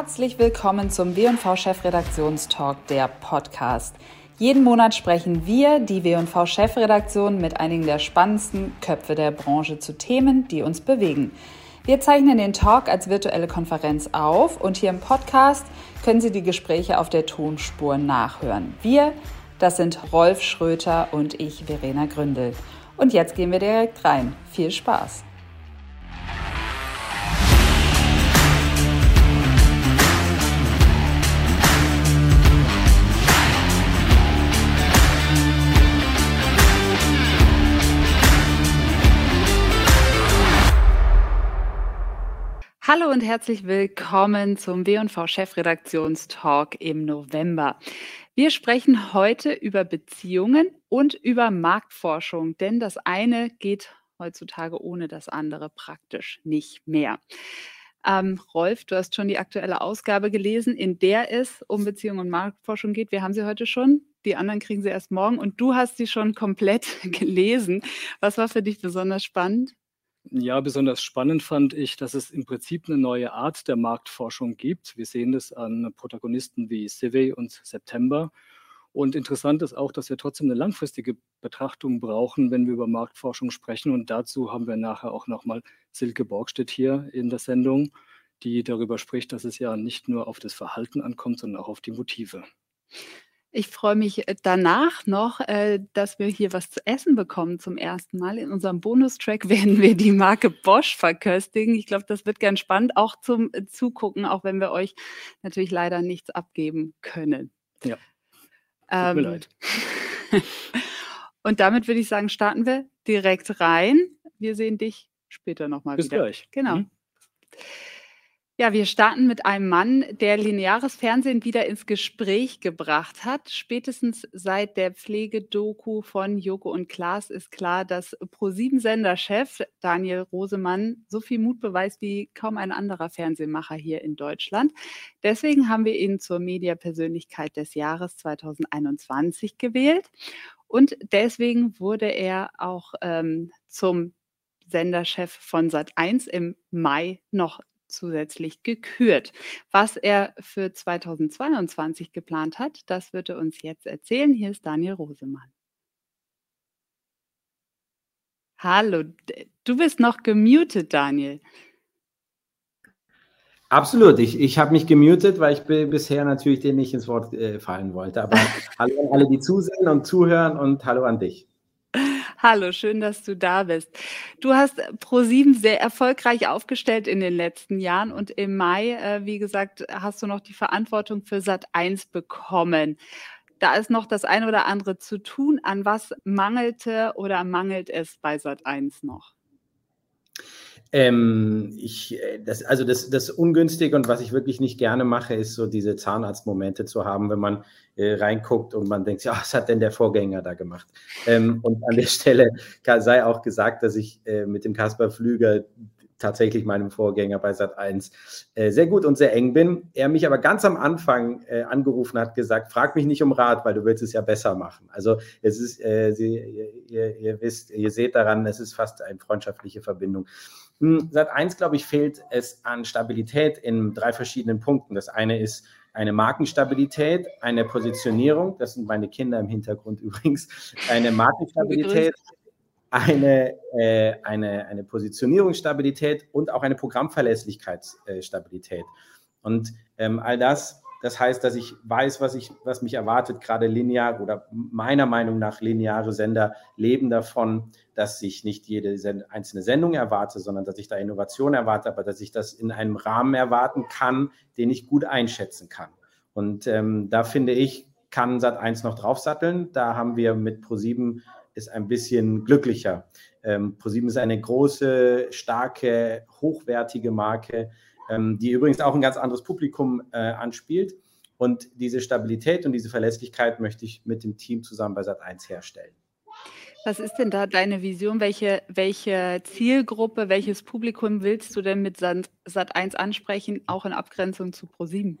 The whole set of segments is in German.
Herzlich willkommen zum W&V Chefredaktionstalk, der Podcast. Jeden Monat sprechen wir, die W&V Chefredaktion, mit einigen der spannendsten Köpfe der Branche zu Themen, die uns bewegen. Wir zeichnen den Talk als virtuelle Konferenz auf und hier im Podcast können Sie die Gespräche auf der Tonspur nachhören. Wir, das sind Rolf Schröter und ich, Verena Gründel. Und jetzt gehen wir direkt rein. Viel Spaß! Hallo und herzlich willkommen zum W&V Chefredaktionstalk im November. Wir sprechen heute über Beziehungen und über Marktforschung, denn das eine geht heutzutage ohne das andere praktisch nicht mehr. Ähm, Rolf, du hast schon die aktuelle Ausgabe gelesen, in der es um Beziehungen und Marktforschung geht. Wir haben sie heute schon. Die anderen kriegen sie erst morgen und du hast sie schon komplett gelesen. Was war für dich besonders spannend? Ja, besonders spannend fand ich, dass es im Prinzip eine neue Art der Marktforschung gibt. Wir sehen das an Protagonisten wie Civey und September. Und interessant ist auch, dass wir trotzdem eine langfristige Betrachtung brauchen, wenn wir über Marktforschung sprechen. Und dazu haben wir nachher auch nochmal Silke Borgstedt hier in der Sendung, die darüber spricht, dass es ja nicht nur auf das Verhalten ankommt, sondern auch auf die Motive. Ich freue mich äh, danach noch, äh, dass wir hier was zu essen bekommen zum ersten Mal. In unserem Bonustrack werden wir die Marke Bosch verköstigen. Ich glaube, das wird ganz spannend, auch zum äh, Zugucken, auch wenn wir euch natürlich leider nichts abgeben können. Ja. Tut mir leid. Und damit würde ich sagen, starten wir direkt rein. Wir sehen dich später nochmal wieder. Bis gleich. Genau. Mhm. Ja, wir starten mit einem Mann, der lineares Fernsehen wieder ins Gespräch gebracht hat. Spätestens seit der Pflegedoku von Joko und Klaas ist klar, dass Pro7-Senderchef Daniel Rosemann so viel Mut beweist wie kaum ein anderer Fernsehmacher hier in Deutschland. Deswegen haben wir ihn zur Mediapersönlichkeit des Jahres 2021 gewählt. Und deswegen wurde er auch ähm, zum Senderchef von Sat1 im Mai noch zusätzlich gekürt. Was er für 2022 geplant hat, das wird er uns jetzt erzählen. Hier ist Daniel Rosemann. Hallo, du bist noch gemutet, Daniel. Absolut, ich, ich habe mich gemutet, weil ich bisher natürlich dir nicht ins Wort äh, fallen wollte. Aber hallo an alle, die zusehen und zuhören und hallo an dich. Hallo, schön, dass du da bist. Du hast ProSieben sehr erfolgreich aufgestellt in den letzten Jahren und im Mai, äh, wie gesagt, hast du noch die Verantwortung für Sat 1 bekommen. Da ist noch das eine oder andere zu tun. An was mangelte oder mangelt es bei Sat 1 noch? Ähm, ich, äh, das, also das, das Ungünstige und was ich wirklich nicht gerne mache, ist so diese Zahnarztmomente zu haben, wenn man äh, reinguckt und man denkt, ja, was hat denn der Vorgänger da gemacht? Ähm, und an der Stelle sei auch gesagt, dass ich äh, mit dem Kaspar Flüger tatsächlich meinem Vorgänger bei Sat 1 äh, sehr gut und sehr eng bin. Er mich aber ganz am Anfang äh, angerufen hat, gesagt, frag mich nicht um Rat, weil du willst es ja besser machen. Also es ist, äh, Sie, ihr, ihr, wisst, ihr seht daran, es ist fast eine freundschaftliche Verbindung. Hm, Sat 1, glaube ich, fehlt es an Stabilität in drei verschiedenen Punkten. Das eine ist eine Markenstabilität, eine Positionierung, das sind meine Kinder im Hintergrund übrigens, eine Markenstabilität, eine, äh, eine, eine Positionierungsstabilität und auch eine Programmverlässlichkeitsstabilität. und ähm, all das, das heißt, dass ich weiß, was, ich, was mich erwartet, gerade linear oder meiner Meinung nach lineare Sender leben davon, dass ich nicht jede einzelne Sendung erwarte, sondern dass ich da Innovation erwarte, aber dass ich das in einem Rahmen erwarten kann, den ich gut einschätzen kann. Und ähm, da finde ich, kann Sat1 noch draufsatteln. Da haben wir mit Pro7 ist ein bisschen glücklicher. Ähm, ProSieben ist eine große, starke, hochwertige Marke, ähm, die übrigens auch ein ganz anderes Publikum äh, anspielt. Und diese Stabilität und diese Verlässlichkeit möchte ich mit dem Team zusammen bei Sat1 herstellen. Was ist denn da deine Vision? Welche, welche Zielgruppe, welches Publikum willst du denn mit Sat1 ansprechen, auch in Abgrenzung zu ProSieben?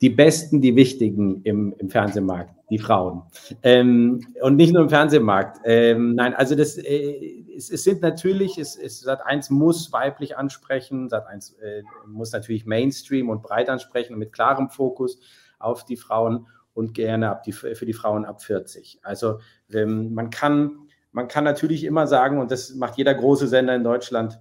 Die Besten, die Wichtigen im, im Fernsehmarkt, die Frauen. Ähm, und nicht nur im Fernsehmarkt. Ähm, nein, also das, äh, es, es, sind natürlich, es, es, Sat1 muss weiblich ansprechen, Sat1 äh, muss natürlich Mainstream und breit ansprechen mit klarem Fokus auf die Frauen und gerne ab die, für die Frauen ab 40. Also ähm, man, kann, man kann natürlich immer sagen, und das macht jeder große Sender in Deutschland,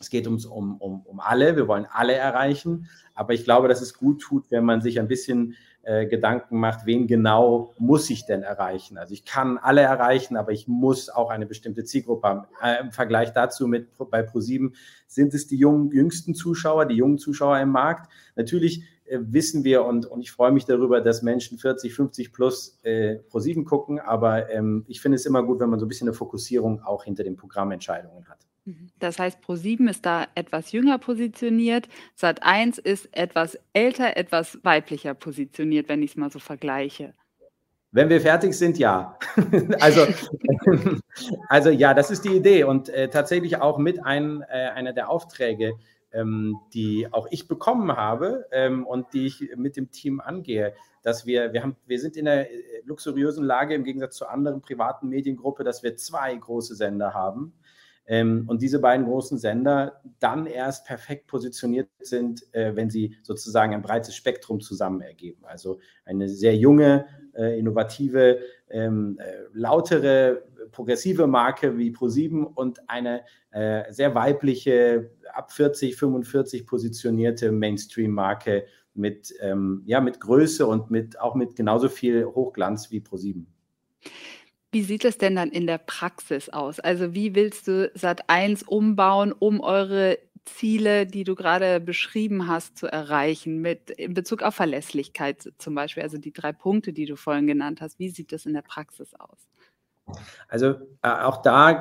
es geht ums, um, um, um alle, wir wollen alle erreichen, aber ich glaube, dass es gut tut, wenn man sich ein bisschen äh, Gedanken macht, wen genau muss ich denn erreichen? Also ich kann alle erreichen, aber ich muss auch eine bestimmte Zielgruppe haben. Äh, Im Vergleich dazu mit bei ProSieben sind es die jungen, jüngsten Zuschauer, die jungen Zuschauer im Markt. Natürlich äh, wissen wir und, und ich freue mich darüber, dass Menschen 40, 50 plus äh, ProSieben gucken, aber ähm, ich finde es immer gut, wenn man so ein bisschen eine Fokussierung auch hinter den Programmentscheidungen hat. Mhm. Das heißt, Pro7 ist da etwas jünger positioniert, Sat1 ist etwas älter, etwas weiblicher positioniert, wenn ich es mal so vergleiche. Wenn wir fertig sind, ja. also, also ja, das ist die Idee und äh, tatsächlich auch mit ein, äh, einer der Aufträge, ähm, die auch ich bekommen habe ähm, und die ich mit dem Team angehe, dass wir, wir haben, wir sind in der äh, luxuriösen Lage im Gegensatz zu anderen privaten Mediengruppen, dass wir zwei große Sender haben und diese beiden großen Sender dann erst perfekt positioniert sind, äh, wenn sie sozusagen ein breites Spektrum zusammen ergeben. Also eine sehr junge, äh, innovative, ähm, äh, lautere, progressive Marke wie Pro7 und eine sehr weibliche, ab 40, 45 positionierte Mainstream-Marke mit, ähm, ja, mit Größe und mit, auch mit genauso viel Hochglanz wie Pro7. Wie sieht es denn dann in der Praxis aus? Also wie willst du Sat1 umbauen, um eure Ziele, die du gerade beschrieben hast, zu erreichen, mit in Bezug auf Verlässlichkeit zum Beispiel, also die drei Punkte, die du vorhin genannt hast. Wie sieht das in der Praxis aus? Also äh, auch da,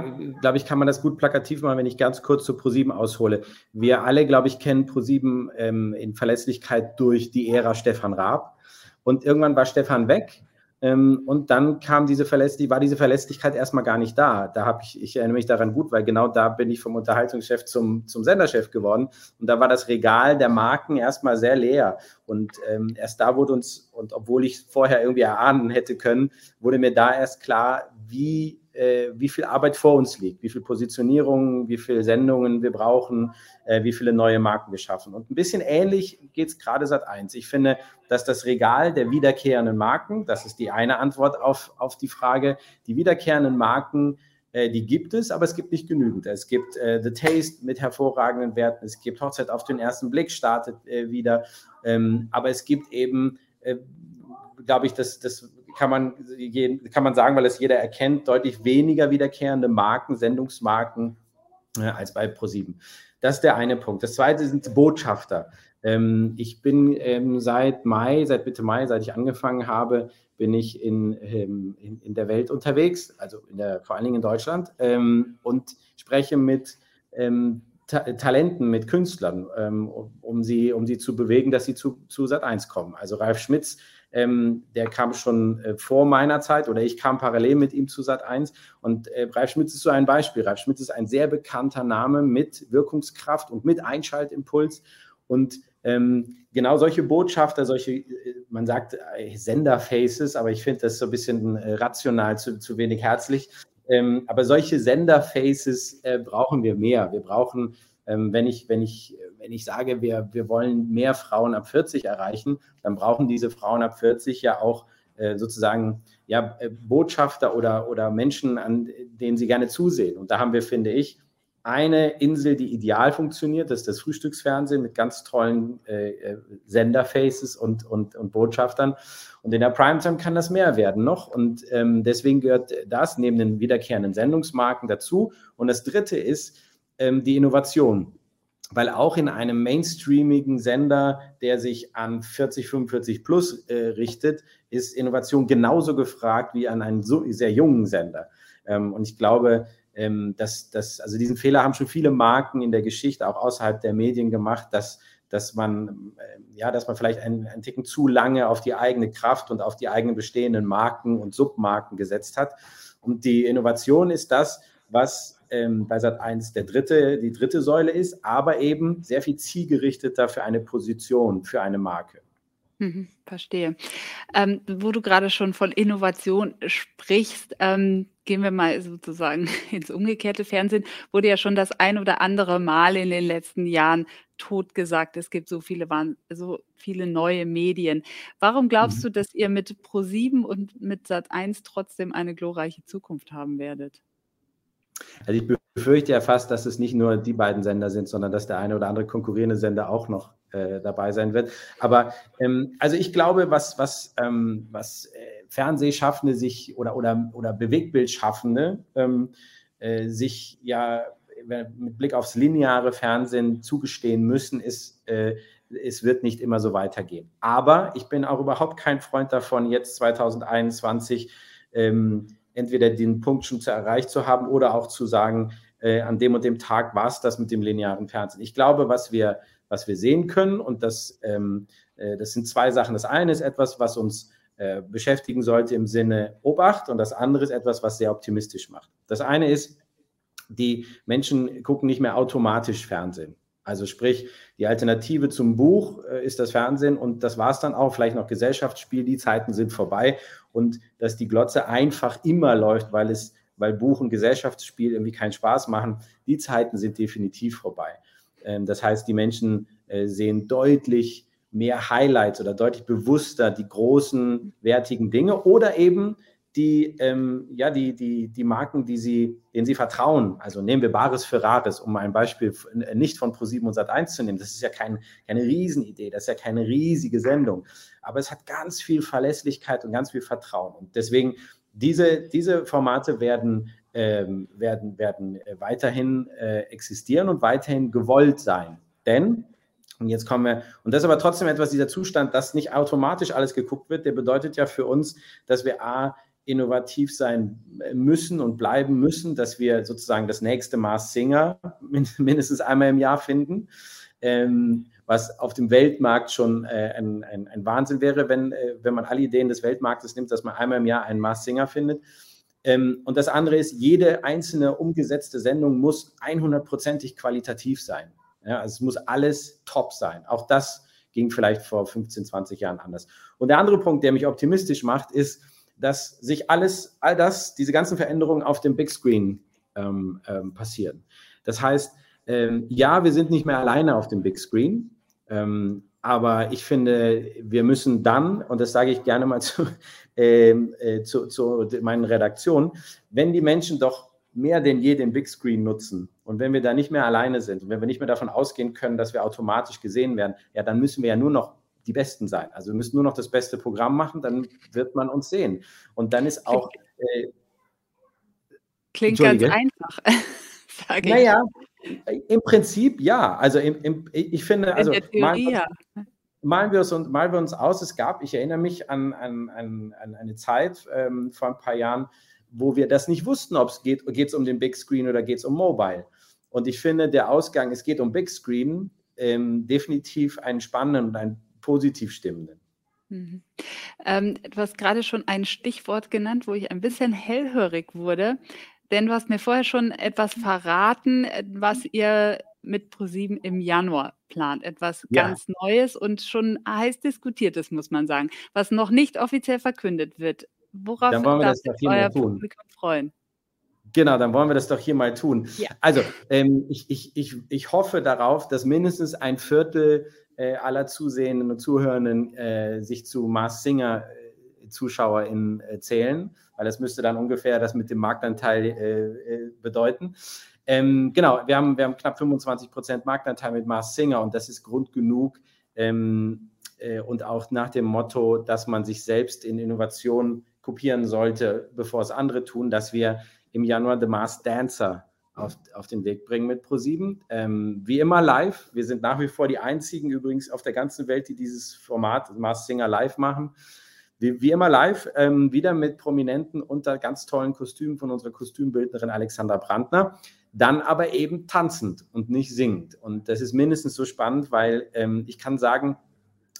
glaube ich, kann man das gut plakativ machen, wenn ich ganz kurz zu ProSieben aushole. Wir alle, glaube ich, kennen ProSieben ähm, in Verlässlichkeit durch die Ära Stefan Raab. Und irgendwann war Stefan weg und dann kam diese Verlässlichkeit, war diese Verlässlichkeit erstmal gar nicht da. Da habe ich, ich erinnere mich daran gut, weil genau da bin ich vom Unterhaltungschef zum, zum Senderchef geworden. Und da war das Regal der Marken erstmal sehr leer. Und ähm, erst da wurde uns, und obwohl ich vorher irgendwie erahnen hätte können, wurde mir da erst klar, wie äh, wie viel Arbeit vor uns liegt, wie viel Positionierung, wie viele Sendungen wir brauchen, äh, wie viele neue Marken wir schaffen. Und ein bisschen ähnlich geht es gerade seit eins. Ich finde, dass das Regal der wiederkehrenden Marken, das ist die eine Antwort auf, auf die Frage, die wiederkehrenden Marken, äh, die gibt es, aber es gibt nicht genügend. Es gibt äh, The Taste mit hervorragenden Werten, es gibt Hochzeit auf den ersten Blick, startet äh, wieder, ähm, aber es gibt eben äh, glaube ich, das, das kann man, kann man sagen, weil es jeder erkennt, deutlich weniger wiederkehrende Marken, Sendungsmarken äh, als bei ProSieben. Das ist der eine Punkt. Das zweite sind Botschafter. Ähm, ich bin ähm, seit Mai, seit Mitte Mai, seit ich angefangen habe, bin ich in, ähm, in, in, der Welt unterwegs, also der, vor allen Dingen in Deutschland, ähm, und spreche mit ähm, Ta Talenten, mit Künstlern, ähm, um, sie, um sie zu bewegen, dass sie zu, zu Sat1 kommen. Also Ralf Schmitz ähm, der kam schon äh, vor meiner Zeit oder ich kam parallel mit ihm zu Sat 1. Und äh, Ralf Schmitz ist so ein Beispiel. Ralf Schmitz ist ein sehr bekannter Name mit Wirkungskraft und mit Einschaltimpuls. Und ähm, genau solche Botschafter, solche, äh, man sagt äh, Senderfaces, aber ich finde das so ein bisschen äh, rational, zu, zu wenig herzlich. Ähm, aber solche Senderfaces äh, brauchen wir mehr. Wir brauchen ähm, wenn, ich, wenn, ich, wenn ich sage, wir, wir wollen mehr Frauen ab 40 erreichen, dann brauchen diese Frauen ab 40 ja auch äh, sozusagen ja, äh, Botschafter oder, oder Menschen, an denen sie gerne zusehen. Und da haben wir, finde ich, eine Insel, die ideal funktioniert, das ist das Frühstücksfernsehen mit ganz tollen äh, äh, Senderfaces und, und, und Botschaftern. Und in der Primetime kann das mehr werden noch. Und ähm, deswegen gehört das neben den wiederkehrenden Sendungsmarken dazu. Und das Dritte ist, ähm, die Innovation. Weil auch in einem mainstreamigen Sender, der sich an 40, 45 plus äh, richtet, ist Innovation genauso gefragt wie an einem so, sehr jungen Sender. Ähm, und ich glaube, ähm, dass, dass, also diesen Fehler haben schon viele Marken in der Geschichte, auch außerhalb der Medien gemacht, dass, dass man, äh, ja, dass man vielleicht einen, einen Ticken zu lange auf die eigene Kraft und auf die eigenen bestehenden Marken und Submarken gesetzt hat. Und die Innovation ist das, was ähm, bei Sat 1 der dritte, die dritte Säule ist, aber eben sehr viel zielgerichteter für eine Position, für eine Marke. Mhm, verstehe. Ähm, wo du gerade schon von Innovation sprichst, ähm, gehen wir mal sozusagen ins umgekehrte Fernsehen, wurde ja schon das ein oder andere Mal in den letzten Jahren totgesagt. Es gibt so viele, so viele neue Medien. Warum glaubst mhm. du, dass ihr mit Pro7 und mit Sat1 trotzdem eine glorreiche Zukunft haben werdet? Also ich befürchte ja fast, dass es nicht nur die beiden Sender sind, sondern dass der eine oder andere konkurrierende Sender auch noch äh, dabei sein wird. Aber ähm, also ich glaube, was, was, ähm, was äh, Fernsehschaffende sich oder, oder, oder Bewegtbildschaffende ähm, äh, sich ja mit Blick aufs lineare Fernsehen zugestehen müssen, ist, äh, es wird nicht immer so weitergehen. Aber ich bin auch überhaupt kein Freund davon, jetzt 2021 ähm, entweder den Punkt schon zu erreicht zu haben oder auch zu sagen, äh, an dem und dem Tag war es das mit dem linearen Fernsehen. Ich glaube, was wir, was wir sehen können, und das, ähm, äh, das sind zwei Sachen. Das eine ist etwas, was uns äh, beschäftigen sollte im Sinne Obacht und das andere ist etwas, was sehr optimistisch macht. Das eine ist, die Menschen gucken nicht mehr automatisch Fernsehen. Also sprich, die Alternative zum Buch äh, ist das Fernsehen und das war es dann auch, vielleicht noch Gesellschaftsspiel, die Zeiten sind vorbei und dass die Glotze einfach immer läuft, weil es, weil Buch und Gesellschaftsspiel irgendwie keinen Spaß machen, die Zeiten sind definitiv vorbei. Ähm, das heißt, die Menschen äh, sehen deutlich mehr Highlights oder deutlich bewusster die großen, wertigen Dinge oder eben die, ähm, ja, die, die, die Marken, die sie, denen sie vertrauen. Also nehmen wir Bares Ferraris, um ein Beispiel äh, nicht von Pro7 und Sat1 zu nehmen. Das ist ja kein, keine Riesenidee, das ist ja keine riesige Sendung. Aber es hat ganz viel Verlässlichkeit und ganz viel Vertrauen. Und deswegen, diese, diese Formate werden, ähm, werden, werden äh, weiterhin äh, existieren und weiterhin gewollt sein. Denn und jetzt kommen wir, und das ist aber trotzdem etwas, dieser Zustand, dass nicht automatisch alles geguckt wird, der bedeutet ja für uns, dass wir A, innovativ sein müssen und bleiben müssen, dass wir sozusagen das nächste Mars Singer mindestens einmal im Jahr finden, ähm, was auf dem Weltmarkt schon äh, ein, ein, ein, Wahnsinn wäre, wenn, äh, wenn man alle Ideen des Weltmarktes nimmt, dass man einmal im Jahr einen Mars Singer findet. Ähm, und das andere ist, jede einzelne umgesetzte Sendung muss 100%ig qualitativ sein. Ja, also es muss alles top sein. Auch das ging vielleicht vor 15, 20 Jahren anders. Und der andere Punkt, der mich optimistisch macht, ist, dass sich alles, all das, diese ganzen Veränderungen auf dem Big Screen ähm, ähm, passieren. Das heißt, ähm, ja, wir sind nicht mehr alleine auf dem Big Screen, ähm, aber ich finde, wir müssen dann, und das sage ich gerne mal zu, ähm, äh, zu, zu meinen Redaktionen, wenn die Menschen doch mehr denn je den Big Screen nutzen und wenn wir da nicht mehr alleine sind und wenn wir nicht mehr davon ausgehen können, dass wir automatisch gesehen werden, ja, dann müssen wir ja nur noch die Besten sein. Also wir müssen nur noch das beste Programm machen, dann wird man uns sehen. Und dann ist auch. Äh, Klingt ganz einfach. sage naja, im Prinzip ja. Also im, im, ich finde, also malen, ja. malen, wir uns, malen wir uns aus, es gab, ich erinnere mich an, an, an, an eine Zeit ähm, vor ein paar Jahren, wo wir das nicht wussten, ob es geht, geht es um den Big Screen oder geht es um Mobile. Und ich finde, der Ausgang, es geht um Big Screen, ähm, definitiv einen spannenden und einen positiv stimmenden. Mhm. Ähm, du hast gerade schon ein Stichwort genannt, wo ich ein bisschen hellhörig wurde, denn du hast mir vorher schon etwas verraten, äh, was ihr mit ProSieben im Januar plant. Etwas ja. ganz Neues und schon heiß diskutiertes, muss man sagen, was noch nicht offiziell verkündet wird. Worauf dann wollen wir das doch hier euer Publikum freuen? Genau, dann wollen wir das doch hier mal tun. Ja. Also, ähm, ich, ich, ich, ich hoffe darauf, dass mindestens ein Viertel äh, aller Zusehenden und Zuhörenden äh, sich zu Mars Singer äh, ZuschauerInnen äh, zählen, weil das müsste dann ungefähr das mit dem Marktanteil äh, bedeuten. Ähm, genau, wir haben, wir haben knapp 25 Prozent Marktanteil mit Mars Singer und das ist Grund genug ähm, und auch nach dem Motto, dass man sich selbst in Innovation kopieren sollte, bevor es andere tun, dass wir im Januar The Mars Dancer auf, auf den Weg bringen mit ProSieben. Ähm, wie immer live. Wir sind nach wie vor die einzigen übrigens auf der ganzen Welt, die dieses Format Mars Singer live machen. Wie, wie immer live, ähm, wieder mit Prominenten unter ganz tollen Kostümen von unserer Kostümbildnerin Alexandra Brandner. Dann aber eben tanzend und nicht singend. Und das ist mindestens so spannend, weil ähm, ich kann sagen,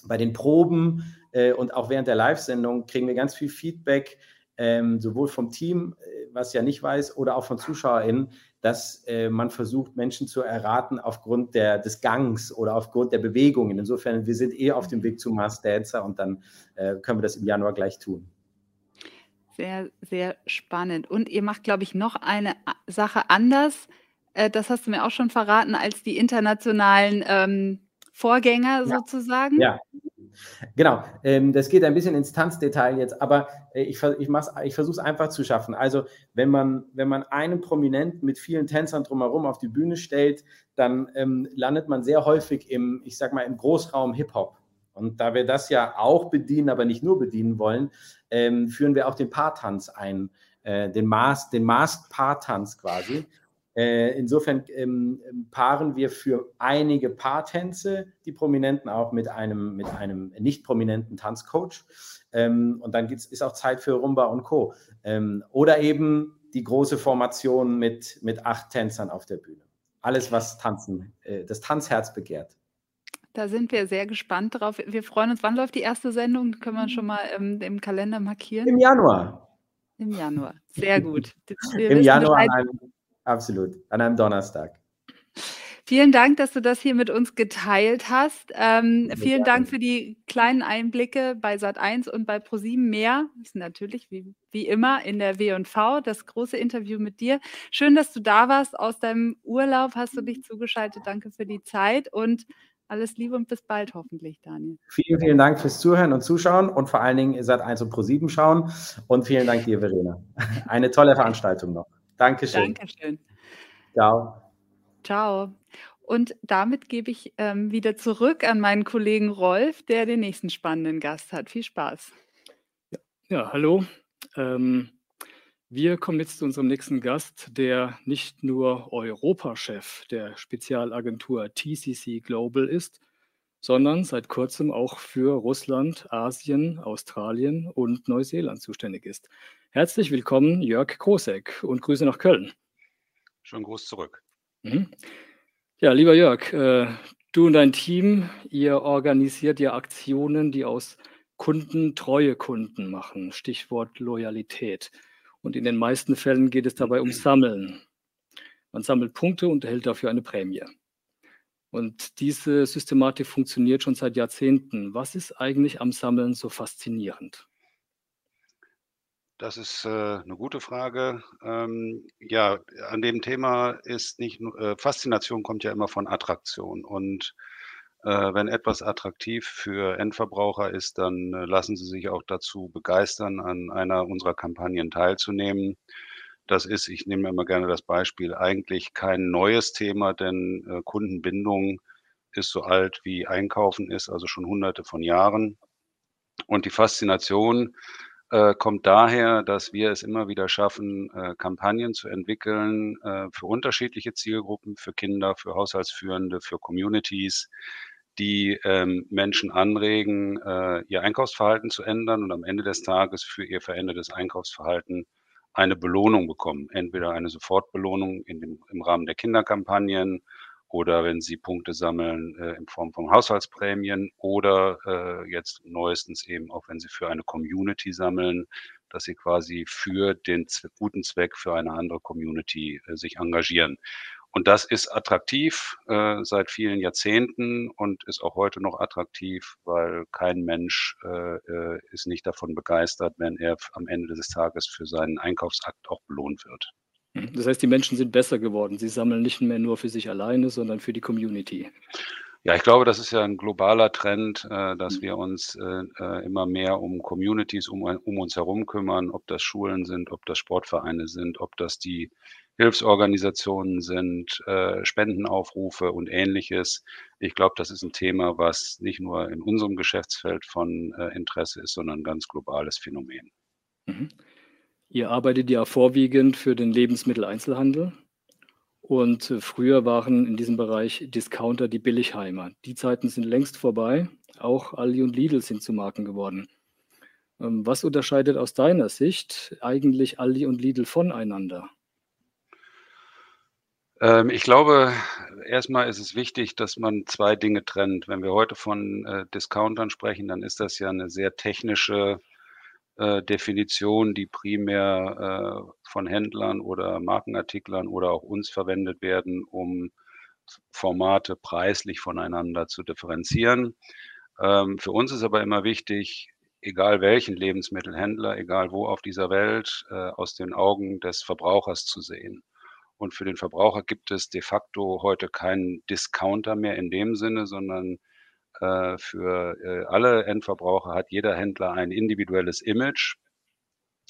bei den Proben äh, und auch während der Live-Sendung kriegen wir ganz viel Feedback, ähm, sowohl vom Team, äh, was ja nicht weiß, oder auch von ZuschauerInnen, dass äh, man versucht, Menschen zu erraten aufgrund der, des Gangs oder aufgrund der Bewegungen. Insofern, wir sind eh auf dem Weg zu Mars Dancer und dann äh, können wir das im Januar gleich tun. Sehr, sehr spannend. Und ihr macht, glaube ich, noch eine Sache anders. Äh, das hast du mir auch schon verraten, als die internationalen ähm, Vorgänger Ja. sozusagen. Ja, genau. Ähm, das geht ein bisschen ins Tanzdetail jetzt, aber äh, ich, ich, ich versuche es einfach zu schaffen. Also, wenn man, wenn man einen Prominenten mit vielen Tänzern drumherum auf die Bühne stellt, dann ähm, landet man sehr häufig im, ich sag mal, im Großraum Hip-Hop. Und da wir das ja auch bedienen, aber nicht nur bedienen wollen, ähm, führen wir auch den Paartanz ein, äh, den Maß, den Masked-Paartanz quasi. Äh, insofern ähm, ähm, paaren wir für einige Paartänze die Prominenten auch mit einem, mit einem nicht prominenten Tanzcoach. Ähm, und dann gibt's, ist auch Zeit für Rumba und Co. Oder eben die große Formation mit, mit acht Tänzern auf der Bühne. Alles, was Tanzen, äh, das Tanzherz begehrt. Da sind wir sehr gespannt drauf. Wir freuen uns. Wann läuft die erste Sendung? Können wir schon mal ähm, im Kalender markieren? Im Januar. Im Januar. Sehr gut. Wir Im Januar an einem, absolut, an einem Donnerstag. Vielen Dank, dass du das hier mit uns geteilt hast. Ähm, vielen. Dank für die kleinen Einblicke bei Sat1 und bei ProSieben mehr. Das ist natürlich wie, wie immer in der W&V das große Interview mit dir. Schön, dass du da warst. Aus deinem Urlaub hast du dich zugeschaltet. Danke für die Zeit und alles Liebe und bis bald hoffentlich, Daniel. Vielen, vielen Dank fürs Zuhören und Zuschauen und vor allen Dingen ihr seid 1 und Pro 7 schauen. Und vielen Dank dir, Verena. Eine tolle Veranstaltung noch. Dankeschön. Dankeschön. Ciao. Ciao. Und damit gebe ich ähm, wieder zurück an meinen Kollegen Rolf, der den nächsten spannenden Gast hat. Viel Spaß. Ja, hallo. Ähm, wir kommen jetzt zu unserem nächsten Gast, der nicht nur Europachef der Spezialagentur TCC Global ist, sondern seit kurzem auch für Russland, Asien, Australien und Neuseeland zuständig ist. Herzlich willkommen, Jörg Krosek und Grüße nach Köln. Schönen Gruß zurück. Mhm. Ja, lieber Jörg, äh, du und dein Team, ihr organisiert ja Aktionen, die aus Kunden treue Kunden machen. Stichwort Loyalität. Und in den meisten Fällen geht es dabei um Sammeln. Man sammelt Punkte und erhält dafür eine Prämie. Und diese Systematik funktioniert schon seit Jahrzehnten. Was ist eigentlich am Sammeln so faszinierend? Das ist äh, eine gute Frage. Ähm, ja, an dem Thema ist nicht nur, äh, Faszination kommt ja immer von Attraktion. Und äh, wenn etwas attraktiv für Endverbraucher ist, dann äh, lassen sie sich auch dazu begeistern, an einer unserer Kampagnen teilzunehmen. Das ist, ich nehme immer gerne das Beispiel, eigentlich kein neues Thema, denn äh, Kundenbindung ist so alt wie Einkaufen ist, also schon hunderte von Jahren. Und die Faszination äh, kommt daher, dass wir es immer wieder schaffen, äh, Kampagnen zu entwickeln äh, für unterschiedliche Zielgruppen, für Kinder, für Haushaltsführende, für Communities, die ähm, Menschen anregen, äh, ihr Einkaufsverhalten zu ändern und am Ende des Tages für ihr verändertes Einkaufsverhalten eine Belohnung bekommen. Entweder eine Sofortbelohnung in dem, im Rahmen der Kinderkampagnen oder wenn sie Punkte sammeln äh, in Form von Haushaltsprämien oder äh, jetzt neuestens eben auch, wenn sie für eine Community sammeln, dass sie quasi für den guten Zweck für eine andere Community äh, sich engagieren. Und das ist attraktiv äh, seit vielen Jahrzehnten und ist auch heute noch attraktiv, weil kein Mensch äh, äh, ist nicht davon begeistert, wenn er am Ende des Tages für seinen Einkaufsakt auch belohnt wird. Mhm. Das heißt, die Menschen sind besser geworden. Sie sammeln nicht mehr nur für sich alleine, sondern für die Community. Ja, ich glaube, das ist ja ein globaler Trend, äh, dass wir uns äh, äh, immer mehr um Communities um, um uns herum kümmern, ob das Schulen sind, ob das Sportvereine sind, ob das die Hilfsorganisationen sind, Spendenaufrufe und ähnliches. Ich glaube, das ist ein Thema, was nicht nur in unserem Geschäftsfeld von Interesse ist, sondern ein ganz globales Phänomen. Mhm. Ihr arbeitet ja vorwiegend für den Lebensmitteleinzelhandel. Und äh, früher waren in diesem Bereich Discounter die Billigheimer. Die Zeiten sind längst vorbei. Auch Aldi und Lidl sind zu Marken geworden. Ähm, Was unterscheidet aus deiner Sicht eigentlich Aldi und Lidl voneinander? Ähm, ich glaube, erstmal ist es wichtig, dass man zwei Dinge trennt. Wenn wir heute von äh, Discountern sprechen, dann ist das ja eine sehr technische äh, Definition, die primär äh, von Händlern oder Markenartiklern oder auch uns verwendet werden, um Formate preislich voneinander zu differenzieren. Ähm, für uns ist aber immer wichtig, egal welchen Lebensmittelhändler, egal wo auf dieser Welt, äh, aus den Augen des Verbrauchers zu sehen. Und für den Verbraucher gibt es de facto heute keinen Discounter mehr in dem Sinne, sondern für äh, alle Endverbraucher hat jeder Händler ein individuelles Image.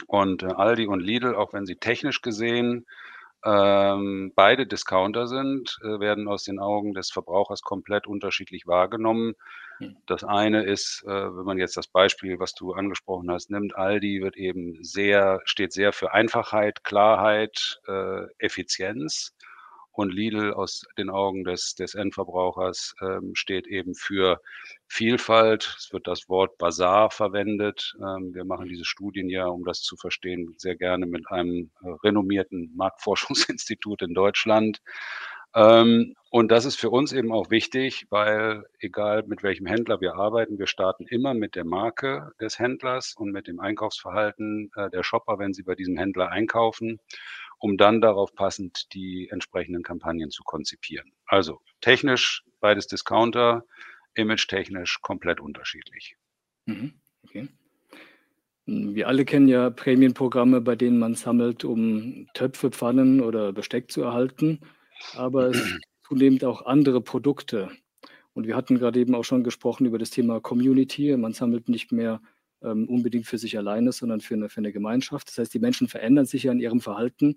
Und äh, Aldi und Lidl, auch wenn sie technisch gesehen ähm, beide Discounter sind, äh, werden aus den Augen des Verbrauchers komplett unterschiedlich wahrgenommen. Hm. Das eine ist, äh, wenn man jetzt das Beispiel, was du angesprochen hast, nimmt, Aldi wird eben sehr, steht sehr für Einfachheit, Klarheit, äh, Effizienz und Lidl aus den Augen des, des Endverbrauchers ähm, steht eben für Vielfalt. Es wird das Wort Bazar verwendet. Ähm, wir machen diese Studien ja, um das zu verstehen, sehr gerne mit einem äh, renommierten Marktforschungsinstitut in Deutschland. Ähm, und das ist für uns eben auch wichtig, weil egal mit welchem Händler wir arbeiten, wir starten immer mit der Marke des Händlers und mit dem Einkaufsverhalten äh, der Shopper, wenn sie bei diesem Händler einkaufen um dann darauf passend die entsprechenden Kampagnen zu konzipieren. Also technisch beides Discounter, image-technisch komplett unterschiedlich. Mhm, okay. Wir alle kennen ja Prämienprogramme, bei denen man sammelt, um Töpfe, Pfannen oder Besteck zu erhalten. Aber es gibt zunehmend auch andere Produkte. Und wir hatten gerade eben auch schon gesprochen über das Thema Community. Man sammelt nicht mehr ähm, unbedingt für sich alleine, sondern für eine, für eine Gemeinschaft. Das heißt, die Menschen verändern sich ja in ihrem Verhalten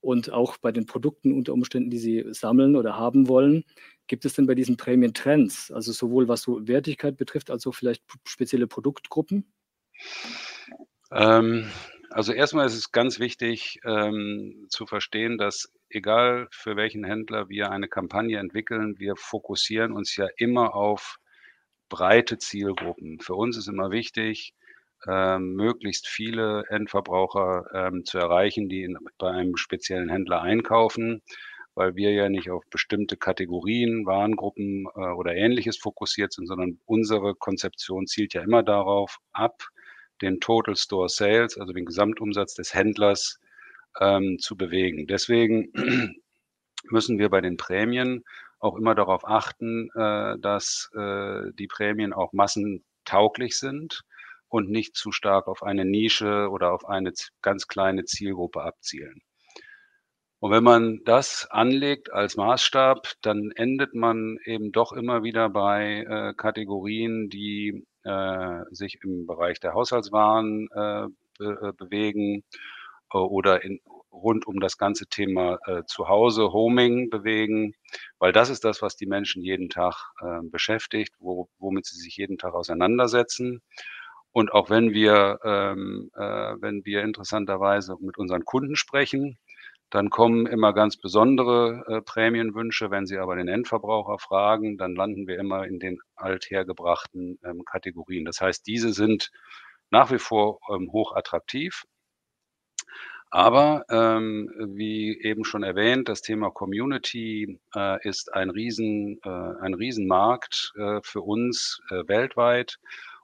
und auch bei den Produkten unter Umständen, die sie sammeln oder haben wollen. Gibt es denn bei diesen Prämien Trends, also sowohl was so Wertigkeit betrifft, als auch vielleicht spezielle Produktgruppen? Ähm, also erstmal ist es ganz wichtig ähm, zu verstehen, dass egal für welchen Händler wir eine Kampagne entwickeln, wir fokussieren uns ja immer auf breite Zielgruppen. Für uns ist immer wichtig, ähm, möglichst viele Endverbraucher ähm, zu erreichen, die in, bei einem speziellen Händler einkaufen, weil wir ja nicht auf bestimmte Kategorien, Warengruppen äh, oder ähnliches fokussiert sind, sondern unsere Konzeption zielt ja immer darauf ab, den Total Store Sales, also den Gesamtumsatz des Händlers ähm, zu bewegen. Deswegen müssen wir bei den Prämien auch immer darauf achten, äh, dass äh, die Prämien auch massentauglich sind und nicht zu stark auf eine Nische oder auf eine ganz kleine Zielgruppe abzielen. Und wenn man das anlegt als Maßstab, dann endet man eben doch immer wieder bei äh, Kategorien, die äh, sich im Bereich der Haushaltswaren äh, be äh, bewegen äh, oder in, rund um das ganze Thema äh, Zuhause, Homing bewegen, weil das ist das, was die Menschen jeden Tag äh, beschäftigt, wo, womit sie sich jeden Tag auseinandersetzen. Und auch wenn wir, ähm, äh, wenn wir interessanterweise mit unseren Kunden sprechen, dann kommen immer ganz besondere äh, Prämienwünsche. Wenn Sie aber den Endverbraucher fragen, dann landen wir immer in den althergebrachten ähm, Kategorien. Das heißt, diese sind nach wie vor ähm, hoch attraktiv. Aber ähm, wie eben schon erwähnt, das Thema Community äh, ist ein, Riesen, äh, ein Riesenmarkt äh, für uns äh, weltweit.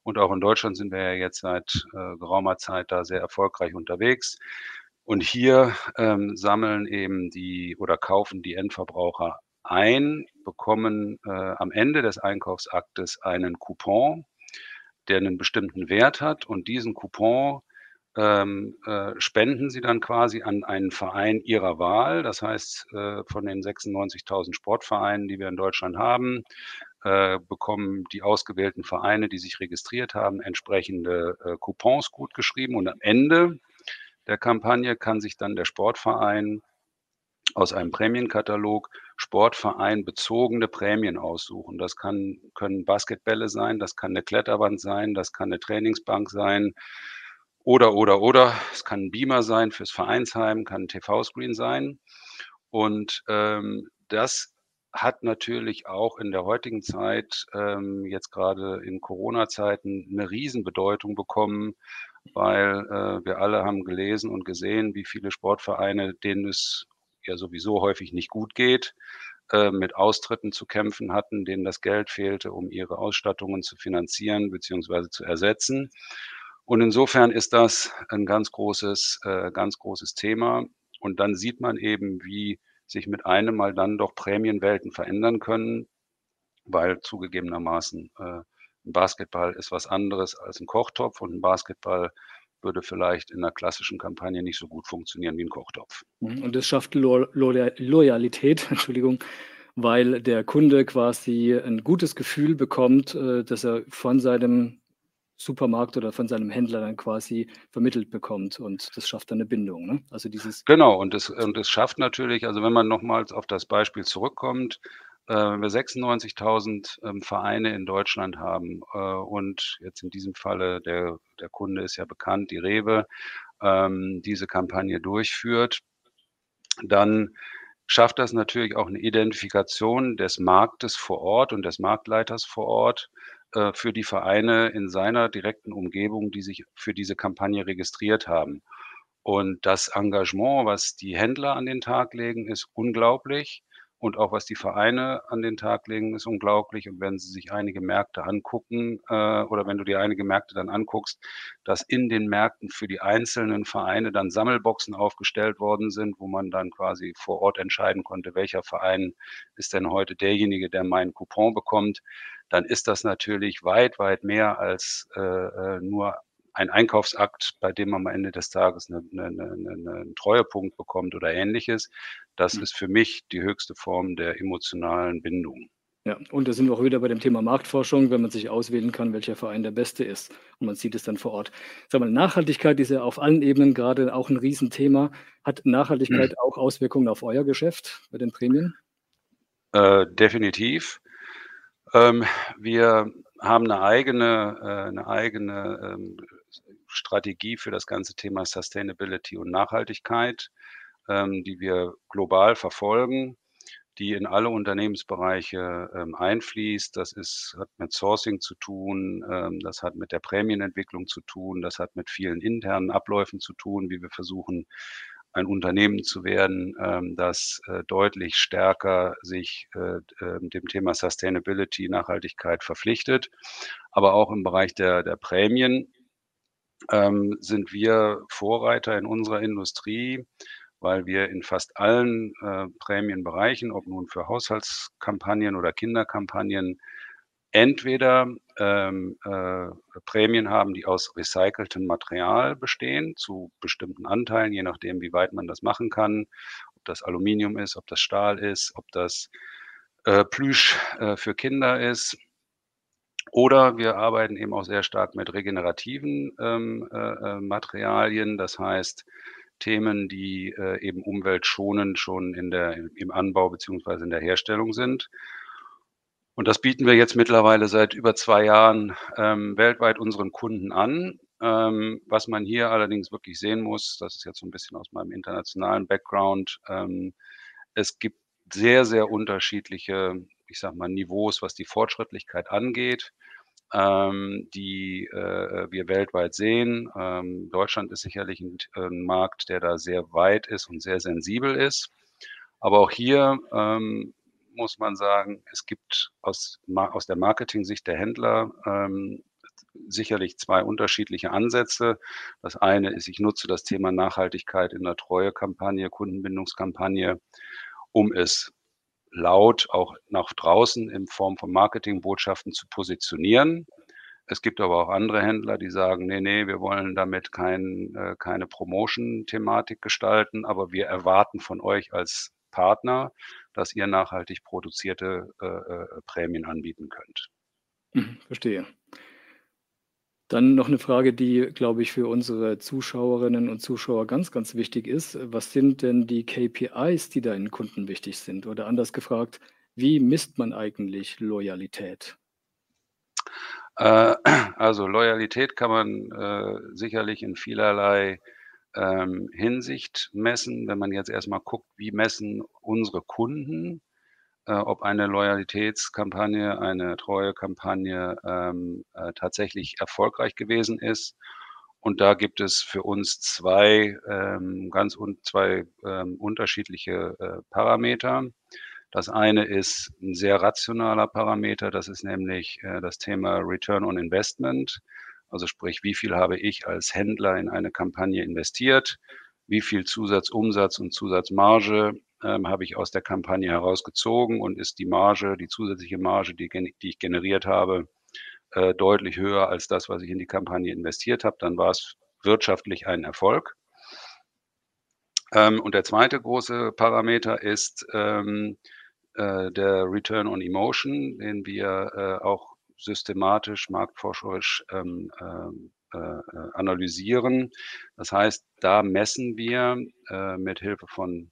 Und auch in Deutschland sind wir ja jetzt seit äh, geraumer Zeit da sehr erfolgreich unterwegs. Und hier ähm, sammeln eben die oder kaufen die Endverbraucher ein, bekommen äh, am Ende des Einkaufsaktes einen Coupon, der einen bestimmten Wert hat. Und diesen Coupon ähm, äh, spenden sie dann quasi an einen Verein ihrer Wahl. Das heißt, äh, von den 96.000 Sportvereinen, die wir in Deutschland haben, äh, bekommen die ausgewählten Vereine, die sich registriert haben, entsprechende äh, Coupons gut geschrieben. Und am Ende der Kampagne kann sich dann der Sportverein aus einem Prämienkatalog Sportverein bezogene Prämien aussuchen. Das kann, können Basketbälle sein, das kann eine Kletterwand sein, das kann eine Trainingsbank sein, oder, oder, oder. Es kann ein Beamer sein fürs Vereinsheim, kann ein TV-Screen sein. Und ähm, das hat natürlich auch in der heutigen Zeit, ähm, jetzt gerade in Corona-Zeiten, eine Riesenbedeutung bekommen, weil äh, wir alle haben gelesen und gesehen, wie viele Sportvereine, denen es ja sowieso häufig nicht gut geht, äh, mit Austritten zu kämpfen hatten, denen das Geld fehlte, um ihre Ausstattungen zu finanzieren bzw. zu ersetzen. Und insofern ist das ein ganz großes, äh, ganz großes Thema. Und dann sieht man eben, wie sich mit einem Mal dann doch Prämienwelten verändern können, weil zugegebenermaßen äh, Ein Basketball ist was anderes als ein Kochtopf und ein Basketball würde vielleicht in einer klassischen Kampagne nicht so gut funktionieren wie ein Kochtopf. Mhm, und es schafft Lo Lo Loyalität, Entschuldigung, weil der Kunde quasi ein gutes Gefühl bekommt, äh, dass er von seinem Supermarkt oder von seinem Händler dann quasi vermittelt bekommt und das schafft dann eine Bindung. Ne? Also dieses genau und es und schafft natürlich, also wenn man nochmals auf das Beispiel zurückkommt, äh, wenn wir 96.000 ähm, Vereine in Deutschland haben äh, und jetzt in diesem Falle der der Kunde ist ja bekannt, die Rewe, ähm, diese Kampagne durchführt, dann schafft das natürlich auch eine Identifikation des Marktes vor Ort und des Marktleiters vor Ort äh, für die Vereine in seiner direkten Umgebung, die sich für diese Kampagne registriert haben. Und das Engagement, was die Händler an den Tag legen, ist unglaublich. Und auch was die Vereine an den Tag legen, ist unglaublich. Und wenn Sie sich einige Märkte angucken, äh, oder wenn du dir einige Märkte dann anguckst, dass in den Märkten für die einzelnen Vereine dann Sammelboxen aufgestellt worden sind, wo man dann quasi vor Ort entscheiden konnte, welcher Verein ist denn heute derjenige, der meinen Coupon bekommt, dann ist das natürlich weit, weit mehr als äh, äh nur ein Einkaufsakt, bei dem man am Ende des Tages eine, eine, eine, einen Treuepunkt bekommt oder ähnliches. Das mhm. ist für mich die höchste Form der emotionalen Bindung. Ja, und da sind wir auch wieder bei dem Thema Marktforschung, wenn man sich auswählen kann, welcher Verein der beste ist. Und man sieht es dann vor Ort. Sag mal, Nachhaltigkeit ist ja auf allen Ebenen gerade auch ein Riesenthema. Hat Nachhaltigkeit mhm. auch Auswirkungen auf euer Geschäft bei den Prämien? Äh, definitiv. Ähm, wir haben eine eigene, äh, eine eigene ähm, Strategie für das ganze Thema Sustainability und Nachhaltigkeit, ähm, die wir global verfolgen, die in alle Unternehmensbereiche ähm, einfließt. Das ist, hat mit Sourcing zu tun, ähm, das hat mit der Prämienentwicklung zu tun, das hat mit vielen internen Abläufen zu tun, wie wir versuchen, ein Unternehmen zu werden, ähm, das äh, deutlich stärker sich äh, äh, dem Thema Sustainability, Nachhaltigkeit verpflichtet. Aber auch im Bereich der, der Prämien ähm, sind wir Vorreiter in unserer Industrie, weil wir in fast allen äh, Prämienbereichen, ob nun für Haushaltskampagnen oder Kinderkampagnen, entweder ähm, äh, Prämien haben, die aus recyceltem Material bestehen, zu bestimmten Anteilen, je nachdem, wie weit man das machen kann, ob das Aluminium ist, ob das Stahl ist, ob das äh, Plüsch äh, für Kinder ist oder wir arbeiten eben auch sehr stark mit regenerativen ähm, äh, äh, Materialien, das heißt Themen, die äh, eben umweltschonend schon in der, im Anbau beziehungsweise in der Herstellung sind. Und das bieten wir jetzt mittlerweile seit über zwei Jahren ähm, weltweit unseren Kunden an. Ähm, was man hier allerdings wirklich sehen muss, das ist jetzt so ein bisschen aus meinem internationalen Background, ähm, es gibt sehr, sehr unterschiedliche, ich sag mal, Niveaus, was die Fortschrittlichkeit angeht ähm, die äh, wir weltweit sehen. Ähm, Deutschland ist sicherlich ein, ein, Markt, der da sehr weit ist und sehr sensibel ist. Aber auch hier ähm, muss man sagen, es gibt aus, aus der Marketing-Sicht der Händler ähm, sicherlich zwei unterschiedliche Ansätze. Das eine ist, ich nutze das Thema Nachhaltigkeit in der Treuekampagne, Kundenbindungskampagne, um es laut auch nach draußen in Form von Marketingbotschaften zu positionieren. Es gibt aber auch andere Händler, die sagen, nee, nee, wir wollen damit kein, äh, keine Promotion-Thematik gestalten, aber wir erwarten von euch als Partner, dass ihr nachhaltig produzierte äh, äh, Prämien anbieten könnt. Mhm, verstehe. Dann noch eine Frage, die, glaube ich, für unsere Zuschauerinnen und Zuschauer ganz, ganz wichtig ist. Was sind denn die KPIs, die deinen Kunden wichtig sind? Oder anders gefragt, wie misst man eigentlich Loyalität? Äh, also Loyalität kann man äh, sicherlich in vielerlei ähm, Hinsicht messen. Wenn man jetzt erstmal guckt, wie messen unsere Kunden äh, ob eine Loyalitätskampagne, eine Treuekampagne ähm, äh, tatsächlich erfolgreich gewesen ist. Und da gibt es für uns zwei ähm, ganz un zwei ähm, unterschiedliche äh, Parameter. Das eine ist ein sehr rationaler Parameter, das ist nämlich äh, das Thema Return on Investment. Also sprich, wie viel habe ich als Händler in eine Kampagne investiert? Wie viel Zusatzumsatz und Zusatzmarge ähm, habe ich aus der Kampagne herausgezogen und ist die Marge, die zusätzliche Marge, die, die ich generiert habe, äh, deutlich höher als das, was ich in die Kampagne investiert habe, dann war es wirtschaftlich ein Erfolg. Ähm, und der zweite große Parameter ist ähm, äh, der Return on Emotion, den wir äh, auch systematisch, marktforscherisch ähm, äh, äh, analysieren. Das heißt, da messen wir äh, mit Hilfe von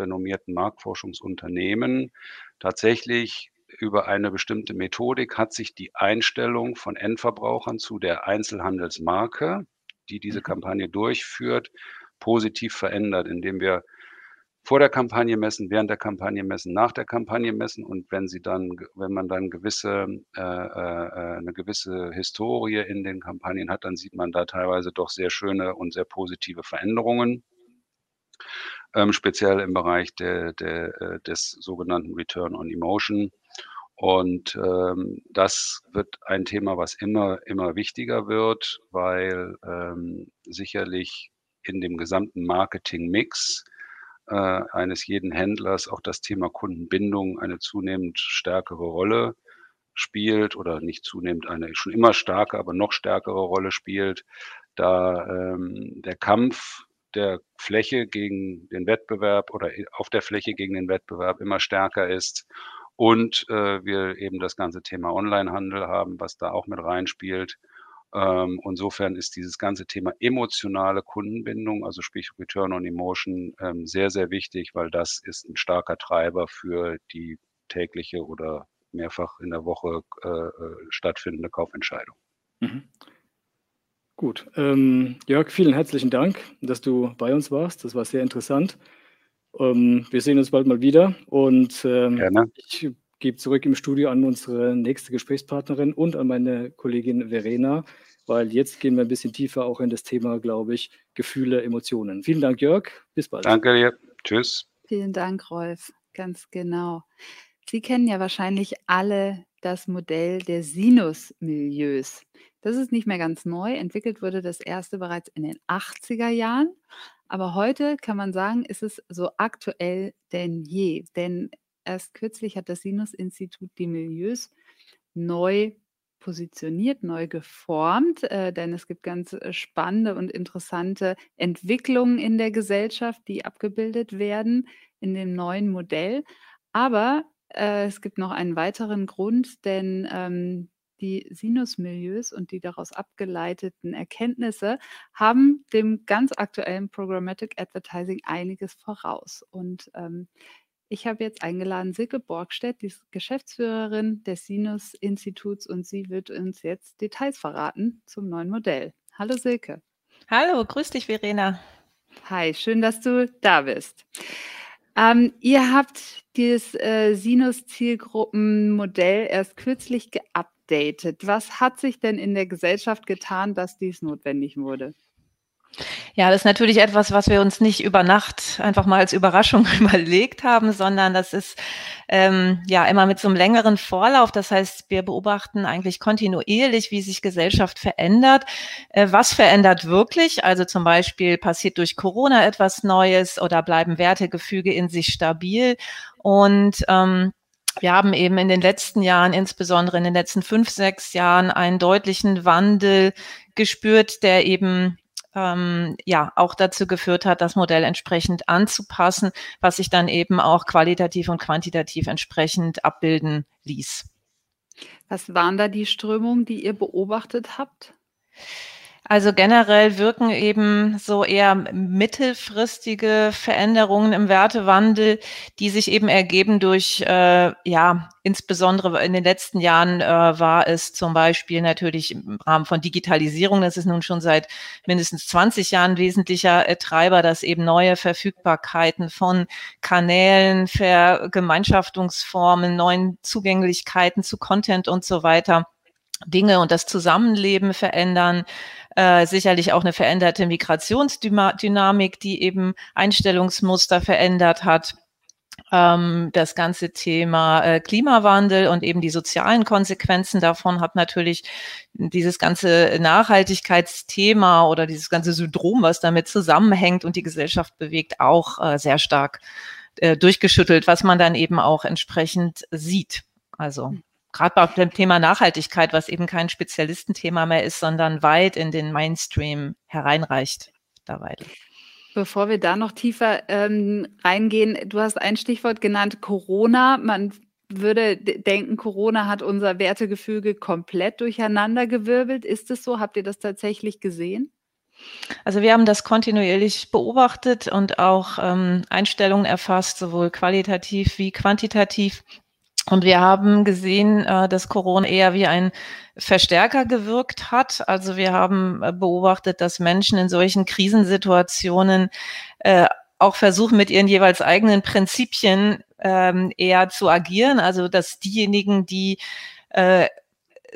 renommierten Marktforschungsunternehmen tatsächlich über eine bestimmte Methodik hat sich die Einstellung von Endverbrauchern zu der Einzelhandelsmarke, die diese mhm. Kampagne durchführt, positiv verändert, indem wir vor der Kampagne messen, während der Kampagne messen, nach der Kampagne messen und wenn sie dann, wenn man dann gewisse äh, äh, eine gewisse Historie in den Kampagnen hat, dann sieht man da teilweise doch sehr schöne und sehr positive Veränderungen, ähm, speziell im Bereich der, der, äh, des sogenannten Return on Emotion. Und ähm, das wird ein Thema, was immer, immer wichtiger wird, weil ähm, sicherlich in dem gesamten Marketing-Mix äh, eines jeden Händlers auch das Thema Kundenbindung eine zunehmend stärkere Rolle spielt oder nicht zunehmend eine schon immer starke, aber noch stärkere Rolle spielt, da ähm, der Kampf der Fläche gegen den Wettbewerb oder auf der Fläche gegen den Wettbewerb immer stärker ist und äh, wir eben das ganze Thema Onlinehandel haben, was da auch mit reinspielt ähm, insofern ist dieses ganze Thema emotionale Kundenbindung, also sprich Return on Emotion, ähm, sehr, sehr wichtig, weil das ist ein starker Treiber für die tägliche oder mehrfach in der Woche äh, äh stattfindende Kaufentscheidung. Mhm. Gut. Ähm, Jörg, vielen herzlichen Dank, dass du bei uns warst. Das war sehr interessant. Ähm, wir sehen uns bald mal wieder und ähm, Gerne. ich gebe zurück im Studio an unsere nächste Gesprächspartnerin und an meine Kollegin Verena, weil jetzt gehen wir ein bisschen tiefer auch in das Thema, glaube ich, Gefühle, Emotionen. Vielen Dank, Jörg. Bis bald. Danke dir. Tschüss. Vielen Dank, Rolf. Ganz genau. Sie kennen ja wahrscheinlich alle das Modell der Sinusmilieus. Das ist nicht mehr ganz neu. Entwickelt wurde das erste bereits in den 80er Jahren. Aber heute kann man sagen, ist es so aktuell denn je. Denn Erst kürzlich hat das Sinus-Institut die Milieus neu positioniert, neu geformt, äh, denn es gibt ganz äh, spannende und interessante Entwicklungen in der Gesellschaft, die abgebildet werden in dem neuen Modell. Aber äh, es gibt noch einen weiteren Grund, denn ähm, die Sinusmilieus und die daraus abgeleiteten Erkenntnisse haben dem ganz aktuellen Programmatic Advertising einiges voraus. Und ähm, ich habe jetzt eingeladen Silke Borgstedt, die ist Geschäftsführerin des Sinus-Instituts und sie wird uns jetzt Details verraten zum neuen Modell. Hallo Silke. Hallo, grüß dich Verena. Hi, schön, dass du da bist. Ähm, ihr habt dieses äh, Sinus-Zielgruppenmodell erst kürzlich geupdatet. Was hat sich denn in der Gesellschaft getan, dass dies notwendig wurde? Ja, das ist natürlich etwas, was wir uns nicht über Nacht einfach mal als Überraschung überlegt haben, sondern das ist ähm, ja immer mit so einem längeren Vorlauf. Das heißt, wir beobachten eigentlich kontinuierlich, wie sich Gesellschaft verändert. Äh, was verändert wirklich? Also zum Beispiel passiert durch Corona etwas Neues oder bleiben Wertegefüge in sich stabil und ähm, wir haben eben in den letzten Jahren, insbesondere in den letzten fünf, sechs Jahren, einen deutlichen Wandel gespürt, der eben ähm, ja auch dazu geführt hat, das Modell entsprechend anzupassen, was sich dann eben auch qualitativ und quantitativ entsprechend abbilden ließ. Was waren da die Strömungen, die ihr beobachtet habt? Also generell wirken eben so eher mittelfristige Veränderungen im Wertewandel, die sich eben ergeben durch, äh, ja, insbesondere in den letzten Jahren äh, war es zum Beispiel natürlich im Rahmen von Digitalisierung, das ist nun schon seit mindestens 20 Jahren wesentlicher äh, Treiber, dass eben neue Verfügbarkeiten von Kanälen, Vergemeinschaftungsformen, neuen Zugänglichkeiten zu Content und so weiter Dinge und das Zusammenleben verändern, äh, sicherlich auch eine veränderte Migrationsdynamik, die eben Einstellungsmuster verändert hat. Ähm, das ganze Thema äh, Klimawandel und eben die sozialen Konsequenzen davon hat natürlich dieses ganze Nachhaltigkeitsthema oder dieses ganze Syndrom, was damit zusammenhängt und die Gesellschaft bewegt, auch äh, sehr stark äh, durchgeschüttelt, was man dann eben auch entsprechend sieht. Also gerade bei dem Thema Nachhaltigkeit, was eben kein Spezialistenthema mehr ist, sondern weit in den Mainstream hereinreicht mittlerweile. Bevor wir da noch tiefer ähm, reingehen, du hast ein Stichwort genannt, Corona. Man würde denken, Corona hat unser Wertegefüge komplett durcheinandergewirbelt. Ist es so? Habt ihr das tatsächlich gesehen? Also wir haben das kontinuierlich beobachtet und auch ähm, Einstellungen erfasst, sowohl qualitativ wie quantitativ. Und wir haben gesehen, äh, dass Corona eher wie ein Verstärker gewirkt hat. Also wir haben äh, beobachtet, dass Menschen in solchen Krisensituationen äh, auch versuchen, mit ihren jeweils eigenen Prinzipien ähm, eher zu agieren. Also dass diejenigen, die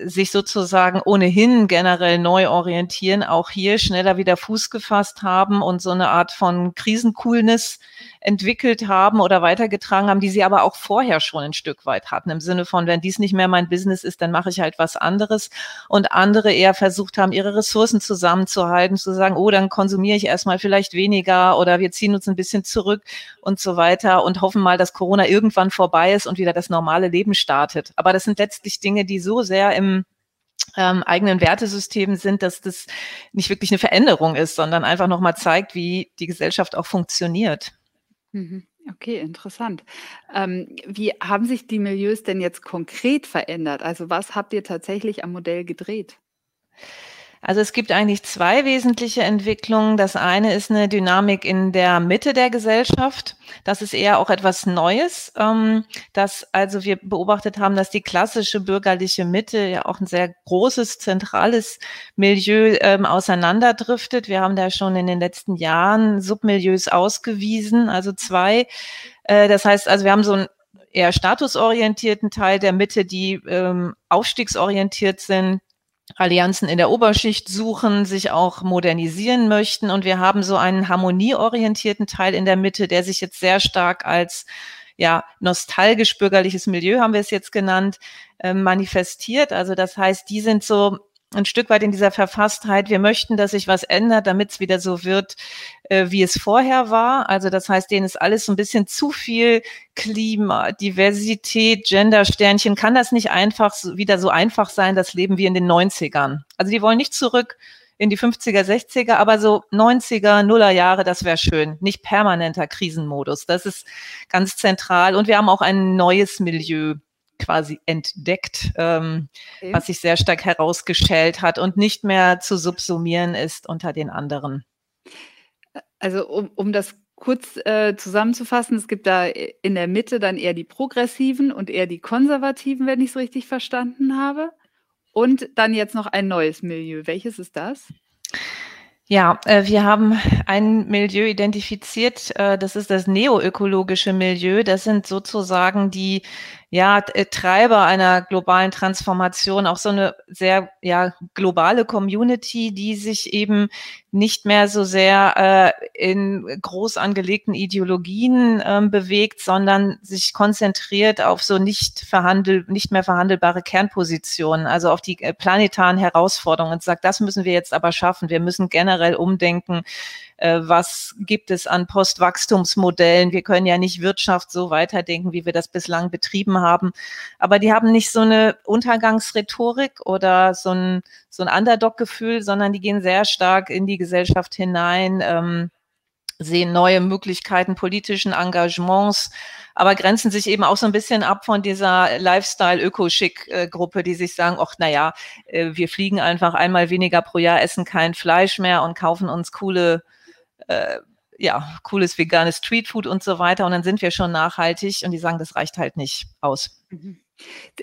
sich sozusagen ohnehin generell neu orientieren, auch hier schneller wieder Fuß gefasst haben und so eine Art von Krisencoolness entwickelt haben oder weitergetragen haben, die sie aber auch vorher schon ein Stück weit hatten. Im Sinne von, wenn dies nicht mehr mein Business ist, dann mache ich halt was anderes. Und andere eher versucht haben, ihre Ressourcen zusammenzuhalten, zu sagen, oh, dann konsumiere ich erstmal vielleicht weniger oder wir ziehen uns ein bisschen zurück und so weiter und hoffen mal, dass Corona irgendwann vorbei ist und wieder das normale Leben startet. Aber das sind letztlich Dinge, die so sehr im ähm, eigenen Wertesystem sind, dass das nicht wirklich eine Veränderung ist, sondern einfach nochmal zeigt, wie die Gesellschaft auch funktioniert. Mhm. Okay, interessant. Ähm, wie haben sich die Milieus denn jetzt konkret verändert? Also was habt ihr tatsächlich am Modell gedreht? Also es gibt eigentlich zwei wesentliche Entwicklungen. Das eine ist eine Dynamik in der Mitte der Gesellschaft. Das ist eher auch etwas Neues, ähm, dass also wir beobachtet haben, dass die klassische bürgerliche Mitte ja auch ein sehr großes, zentrales Milieu ähm, auseinanderdriftet. Wir haben da schon in den letzten Jahren Submilieus ausgewiesen, also zwei. Äh, das heißt also, wir haben so ein eher statusorientierten Teil der Mitte, die ähm, aufstiegsorientiert sind, Allianzen in der Oberschicht suchen, sich auch modernisieren möchten. Und wir haben so einen harmonieorientierten Teil in der Mitte, der sich jetzt sehr stark als ja, nostalgisch bürgerliches Milieu, haben wir es jetzt genannt, äh, manifestiert. Also das heißt, die sind so ein Stück weit in dieser Verfasstheit, wir möchten, dass sich was ändert, damit es wieder so wird, äh, wie es vorher war. Also das heißt, denen ist alles so ein bisschen zu viel Klima, Diversität, Gender-Sternchen. Kann das nicht einfach so, wieder so einfach sein, das Leben wie in den 90ern? Also die wollen nicht zurück in die 50er, 60er, aber so 90er, Nuller Jahre, das wäre schön. Nicht permanenter Krisenmodus. Das ist ganz zentral. Und wir haben auch ein neues Milieu quasi entdeckt, ähm, okay. was sich sehr stark herausgestellt hat und nicht mehr zu subsumieren ist unter den anderen. Also um, um das kurz äh, zusammenzufassen, es gibt da in der Mitte dann eher die Progressiven und eher die Konservativen, wenn ich es richtig verstanden habe. Und dann jetzt noch ein neues Milieu. Welches ist das? Ja, äh, wir haben ein Milieu identifiziert, äh, das ist das neoökologische Milieu. Das sind sozusagen die ja, äh, Treiber einer globalen Transformation, auch so eine sehr ja, globale Community, die sich eben nicht mehr so sehr äh, in groß angelegten Ideologien ähm, bewegt, sondern sich konzentriert auf so nicht verhandel, nicht mehr verhandelbare Kernpositionen, also auf die äh, planetaren Herausforderungen und sagt, das müssen wir jetzt aber schaffen. Wir müssen generell umdenken was gibt es an Postwachstumsmodellen. Wir können ja nicht Wirtschaft so weiterdenken, wie wir das bislang betrieben haben. Aber die haben nicht so eine Untergangsrhetorik oder so ein, so ein Underdog-Gefühl, sondern die gehen sehr stark in die Gesellschaft hinein, ähm, sehen neue Möglichkeiten politischen Engagements, aber grenzen sich eben auch so ein bisschen ab von dieser Lifestyle-Öko-Schick-Gruppe, die sich sagen, ach, naja, äh, wir fliegen einfach einmal weniger pro Jahr, essen kein Fleisch mehr und kaufen uns coole äh, ja, cooles veganes Streetfood und so weiter. Und dann sind wir schon nachhaltig und die sagen, das reicht halt nicht aus. Mhm.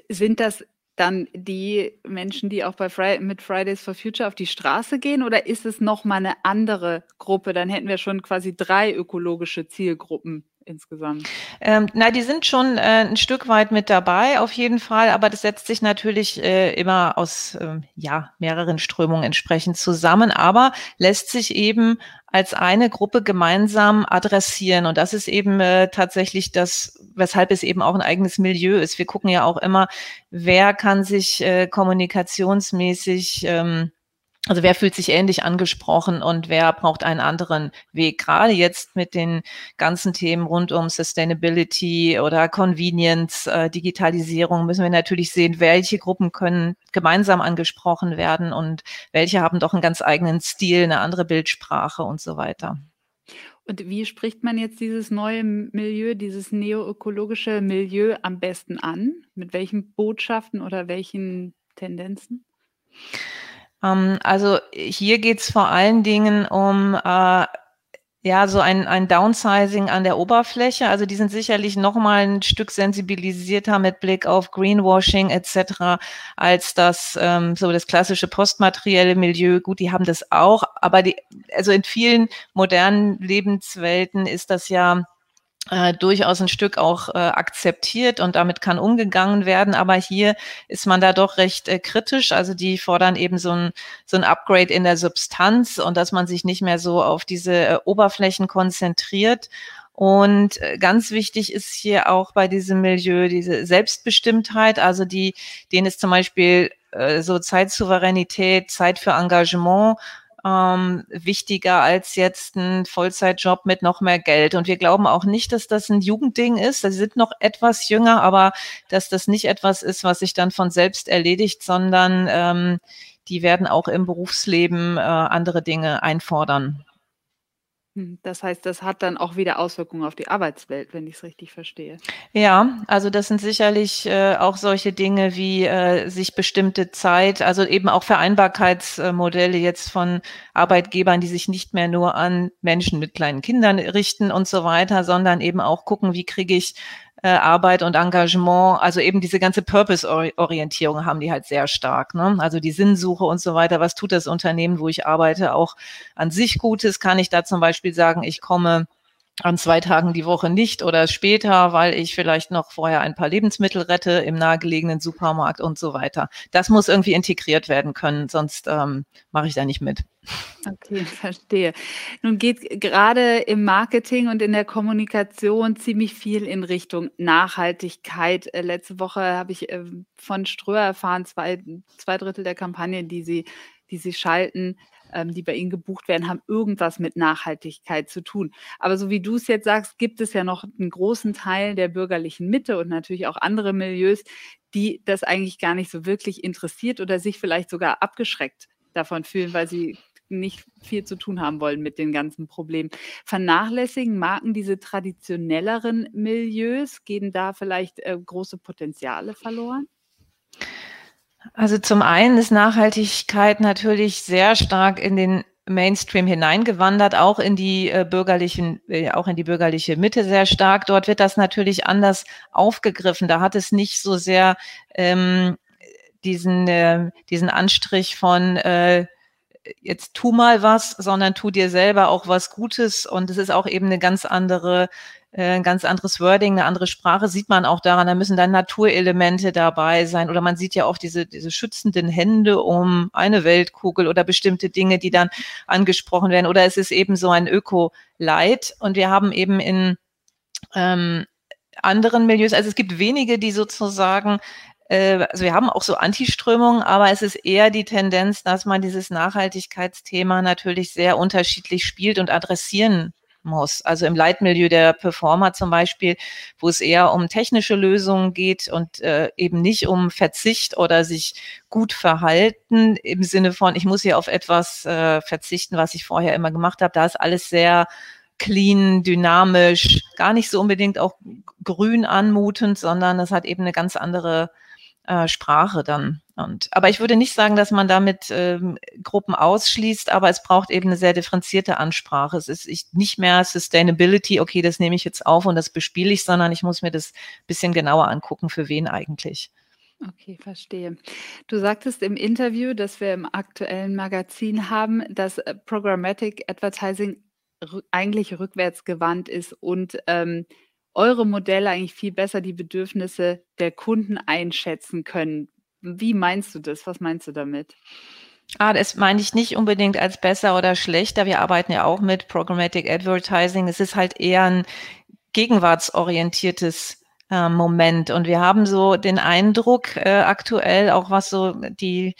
Sind das dann die Menschen, die auch bei Fri mit Fridays for Future auf die Straße gehen oder ist es nochmal eine andere Gruppe? Dann hätten wir schon quasi drei ökologische Zielgruppen insgesamt? Ähm, na, die sind schon äh, ein Stück weit mit dabei, auf jeden Fall, aber das setzt sich natürlich äh, immer aus äh, ja, mehreren Strömungen entsprechend zusammen, aber lässt sich eben als eine Gruppe gemeinsam adressieren. Und das ist eben äh, tatsächlich das, weshalb es eben auch ein eigenes Milieu ist. Wir gucken ja auch immer, wer kann sich äh, kommunikationsmäßig ähm, Also wer fühlt sich ähnlich angesprochen und wer braucht einen anderen Weg? Gerade jetzt mit den ganzen Themen rund um Sustainability oder Convenience, äh, Digitalisierung müssen wir natürlich sehen, welche Gruppen können gemeinsam angesprochen werden und welche haben doch einen ganz eigenen Stil, eine andere Bildsprache und so weiter. Und wie spricht man jetzt dieses neue Milieu, dieses neoökologische Milieu am besten an? Mit welchen Botschaften oder welchen Tendenzen? Ähm, also hier geht's vor allen Dingen um äh, ja, so ein, ein Downsizing an der Oberfläche. Also die sind sicherlich noch mal ein Stück sensibilisierter mit Blick auf Greenwashing etc. als das ähm, so das klassische postmaterielle Milieu. Gut, die haben das auch, aber die, also in vielen modernen Lebenswelten ist das ja äh, durchaus ein Stück auch äh, akzeptiert und damit kann umgegangen werden. Aber hier ist man da doch recht äh, kritisch. Also die fordern eben so ein, so ein Upgrade in der Substanz und dass man sich nicht mehr so auf diese äh, Oberflächen konzentriert. Und äh, ganz wichtig ist hier auch bei diesem Milieu diese Selbstbestimmtheit, also die, denen ist zum Beispiel äh, so Zeitsouveränität, Zeit für Engagement ähm, wichtiger als jetzt ein Vollzeitjob mit noch mehr Geld. Und wir glauben auch nicht, dass das ein Jugendding ist. Sie sind noch etwas jünger, aber dass das nicht etwas ist, was sich dann von selbst erledigt, sondern ähm, die werden auch im Berufsleben äh, andere Dinge einfordern. Hm, das heißt, das hat dann auch wieder Auswirkungen auf die Arbeitswelt, wenn ich es richtig verstehe. Ja, also das sind sicherlich äh, auch solche Dinge wie äh, sich bestimmte Zeit, also eben auch Vereinbarkeitsmodelle jetzt von Arbeitgebern, die sich nicht mehr nur an Menschen mit kleinen Kindern richten und so weiter, sondern eben auch gucken, wie kriege ich äh, Arbeit und Engagement, also eben diese ganze Purpose-Orientierung haben die halt sehr stark. Ne? Also die Sinnsuche und so weiter. Was tut das Unternehmen, wo ich arbeite, auch an sich Gutes? Kann ich da zum Beispiel sagen, ich komme an zwei Tagen die Woche nicht oder später, weil ich vielleicht noch vorher ein paar Lebensmittel rette im nahegelegenen Supermarkt und so weiter. Das muss irgendwie integriert werden können, sonst ähm, mache ich da nicht mit. Okay, verstehe. Nun geht gerade im Marketing und in der Kommunikation ziemlich viel in Richtung Nachhaltigkeit. Äh, letzte Woche habe ich äh, von Ströer erfahren, zwei, zwei Drittel der Kampagnen, die sie, die sie schalten, ähm, die bei Ihnen gebucht werden, haben irgendwas mit Nachhaltigkeit zu tun. Aber so wie du es jetzt sagst, gibt es ja noch einen großen Teil der bürgerlichen Mitte und natürlich auch andere Milieus, die das eigentlich gar nicht so wirklich interessiert oder sich vielleicht sogar abgeschreckt davon fühlen, weil sie nicht viel zu tun haben wollen mit den ganzen Problemen. Vernachlässigen Marken diese traditionelleren Milieus? Gehen da vielleicht äh, große Potenziale verloren? Also zum einen ist Nachhaltigkeit natürlich sehr stark in den Mainstream hineingewandert, auch in die äh, bürgerlichen, äh, auch in die bürgerliche Mitte sehr stark. Dort wird das natürlich anders aufgegriffen. Da hat es nicht so sehr ähm, diesen, äh, diesen Anstrich von äh, jetzt tu mal was, sondern tu dir selber auch was Gutes. Und es ist auch eben eine ganz andere ein ganz anderes Wording, eine andere Sprache sieht man auch daran, da müssen dann Naturelemente dabei sein oder man sieht ja auch diese, diese schützenden Hände um eine Weltkugel oder bestimmte Dinge, die dann angesprochen werden oder es ist eben so ein Öko-Light und wir haben eben in ähm, anderen Milieus, also es gibt wenige, die sozusagen äh, also wir haben auch so Antiströmungen, aber es ist eher die Tendenz, dass man dieses Nachhaltigkeitsthema natürlich sehr unterschiedlich spielt und adressieren muss. Also im Leitmilieu der Performer zum Beispiel, wo es eher um technische Lösungen geht und äh, eben nicht um Verzicht oder sich gut verhalten im Sinne von, ich muss hier auf etwas äh, verzichten, was ich vorher immer gemacht habe. Da ist alles sehr clean, dynamisch, gar nicht so unbedingt auch grün anmutend, sondern es hat eben eine ganz andere äh, Sprache dann. Und, aber ich würde nicht sagen, dass man damit ähm, Gruppen ausschließt, aber es braucht eben eine sehr differenzierte Ansprache. Es ist ich, nicht mehr Sustainability, okay, das nehme ich jetzt auf und das bespiele ich, sondern ich muss mir das bisschen genauer angucken, für wen eigentlich. Okay, verstehe. Du sagtest im Interview, das wir im aktuellen Magazin haben, dass äh, Programmatic Advertising eigentlich rückwärtsgewandt ist und ähm, eure Modelle eigentlich viel besser die Bedürfnisse der Kunden einschätzen können. Wie meinst du das? Was meinst du damit? Ah, das meine ich nicht unbedingt als besser oder schlechter. Wir arbeiten ja auch mit Programmatic Advertising. Es ist halt eher ein gegenwartsorientiertes äh, Moment. Und wir haben so den Eindruck äh, aktuell, auch was so die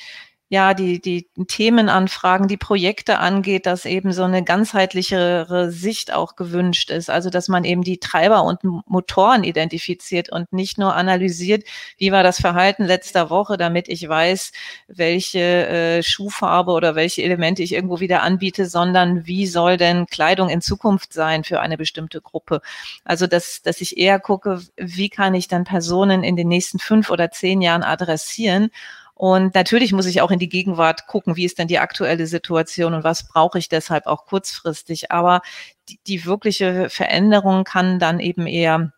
ja, die, die Themenanfragen, die Projekte angeht, dass eben so eine ganzheitlichere Sicht auch gewünscht ist. Also, dass man eben die Treiber und Motoren identifiziert und nicht nur analysiert, wie war das Verhalten letzter Woche, damit ich weiß, welche äh, Schuhfarbe oder welche Elemente ich irgendwo wieder anbiete, sondern wie soll denn Kleidung in Zukunft sein für eine bestimmte Gruppe? Also, dass, dass ich eher gucke, wie kann ich dann Personen in den nächsten fünf oder zehn Jahren adressieren und natürlich muss ich auch in die Gegenwart gucken, wie ist denn die aktuelle Situation und was brauche ich deshalb auch kurzfristig. Aber die, die wirkliche Veränderung kann dann eben eher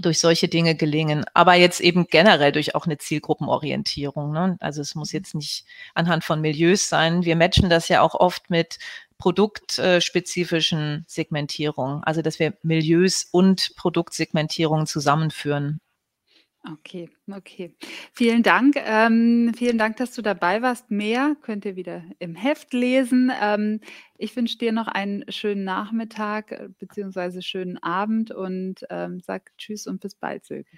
durch solche Dinge gelingen, aber jetzt eben generell durch auch eine Zielgruppenorientierung. Ne? Also es muss jetzt nicht anhand von Milieus sein. Wir matchen das ja auch oft mit produktspezifischen Segmentierungen, also dass wir Milieus und Produktsegmentierungen zusammenführen. Okay, okay. Vielen Dank. Ähm, vielen Dank, dass du dabei warst. Mehr könnt ihr wieder im Heft lesen. Ähm, ich wünsche dir noch einen schönen Nachmittag äh, bzw. schönen Abend und ähm, sag Tschüss und bis bald, Silke.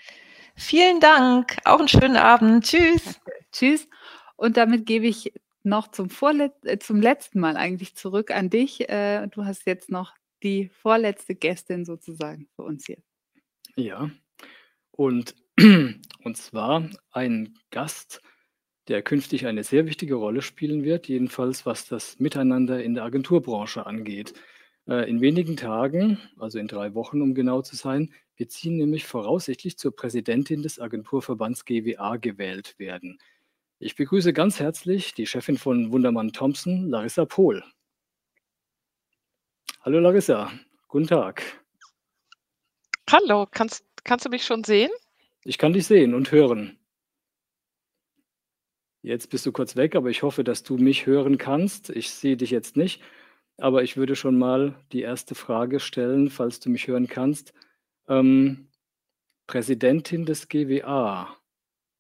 Vielen Dank. Auch einen schönen Abend. Tschüss. Danke. Tschüss. Und damit gebe ich noch zum, Vorlet äh, zum letzten Mal eigentlich zurück an dich. Äh, du hast jetzt noch die vorletzte Gästin sozusagen für uns hier. Ja, und und zwar ein Gast, der künftig eine sehr wichtige Rolle spielen wird, jedenfalls was das Miteinander in der Agenturbranche angeht. Äh, in wenigen Tagen, also in drei Wochen, um genau zu sein, wird sie nämlich voraussichtlich zur Präsidentin des Agenturverbands GWA gewählt werden. Ich begrüße ganz herzlich die Chefin von Wundermann Thompson, Larissa Pohl. Hallo Larissa, guten Tag. Hallo, kannst, kannst du mich schon sehen? Ich kann dich sehen und hören. Jetzt bist du kurz weg, aber ich hoffe, dass du mich hören kannst. Ich sehe dich jetzt nicht, aber ich würde schon mal die erste Frage stellen, falls du mich hören kannst. Ähm, Präsidentin des GWA,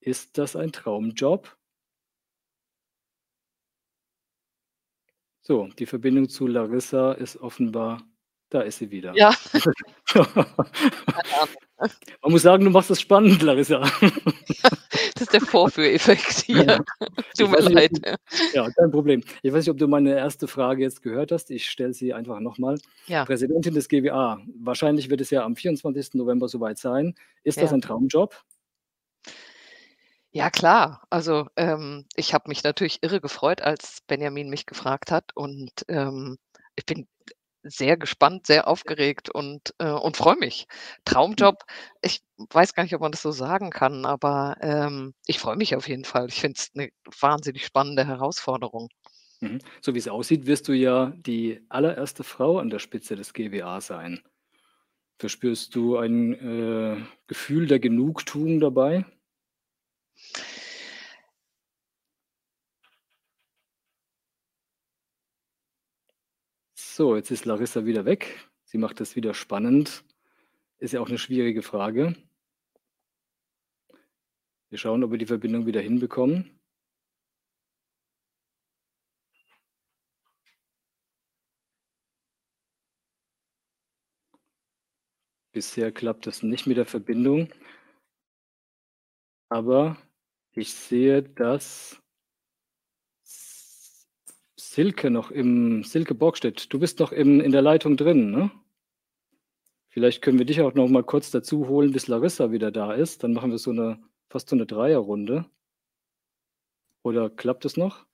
ist das ein Traumjob? So, die Verbindung zu Larissa ist offenbar, da ist sie wieder. Ja. Man muss sagen, du machst das spannend, Larissa. Das ist der Vorführeffekt hier. Tut mir leid. ja, kein Problem. Ich weiß nicht, ob du meine erste Frage jetzt gehört hast. Ich stelle sie einfach nochmal. Ja. Präsidentin des GWA. Wahrscheinlich wird es ja am 24. November soweit sein. Ist ja. das ein Traumjob? Ja, klar. Also ähm, ich habe mich natürlich irre gefreut, als Benjamin mich gefragt hat. Und ähm, ich bin sehr gespannt, sehr aufgeregt und, äh, und freue mich. Hm. Traumjob, ich weiß gar nicht, ob man das so sagen kann, aber ähm, ich freue mich auf jeden Fall. Ich finde es eine wahnsinnig spannende Herausforderung. Mhm. So wie es aussieht, wirst du ja die allererste Frau an der Spitze des GWA sein. Verspürst du ein äh, Gefühl der Genugtuung dabei? So, jetzt ist Larissa wieder weg. Sie macht das wieder spannend. Ist ja auch eine schwierige Frage. Wir schauen, ob wir die Verbindung wieder hinbekommen. Bisher klappt das nicht mit der Verbindung. Aber ich sehe, dass Silke noch im, Silke Borgstedt, du bist noch im, in der Leitung drin, ne? Vielleicht können wir dich auch noch mal kurz dazu holen, bis Larissa wieder da ist. Dann machen wir so eine, fast so eine Dreierrunde. Oder klappt es noch?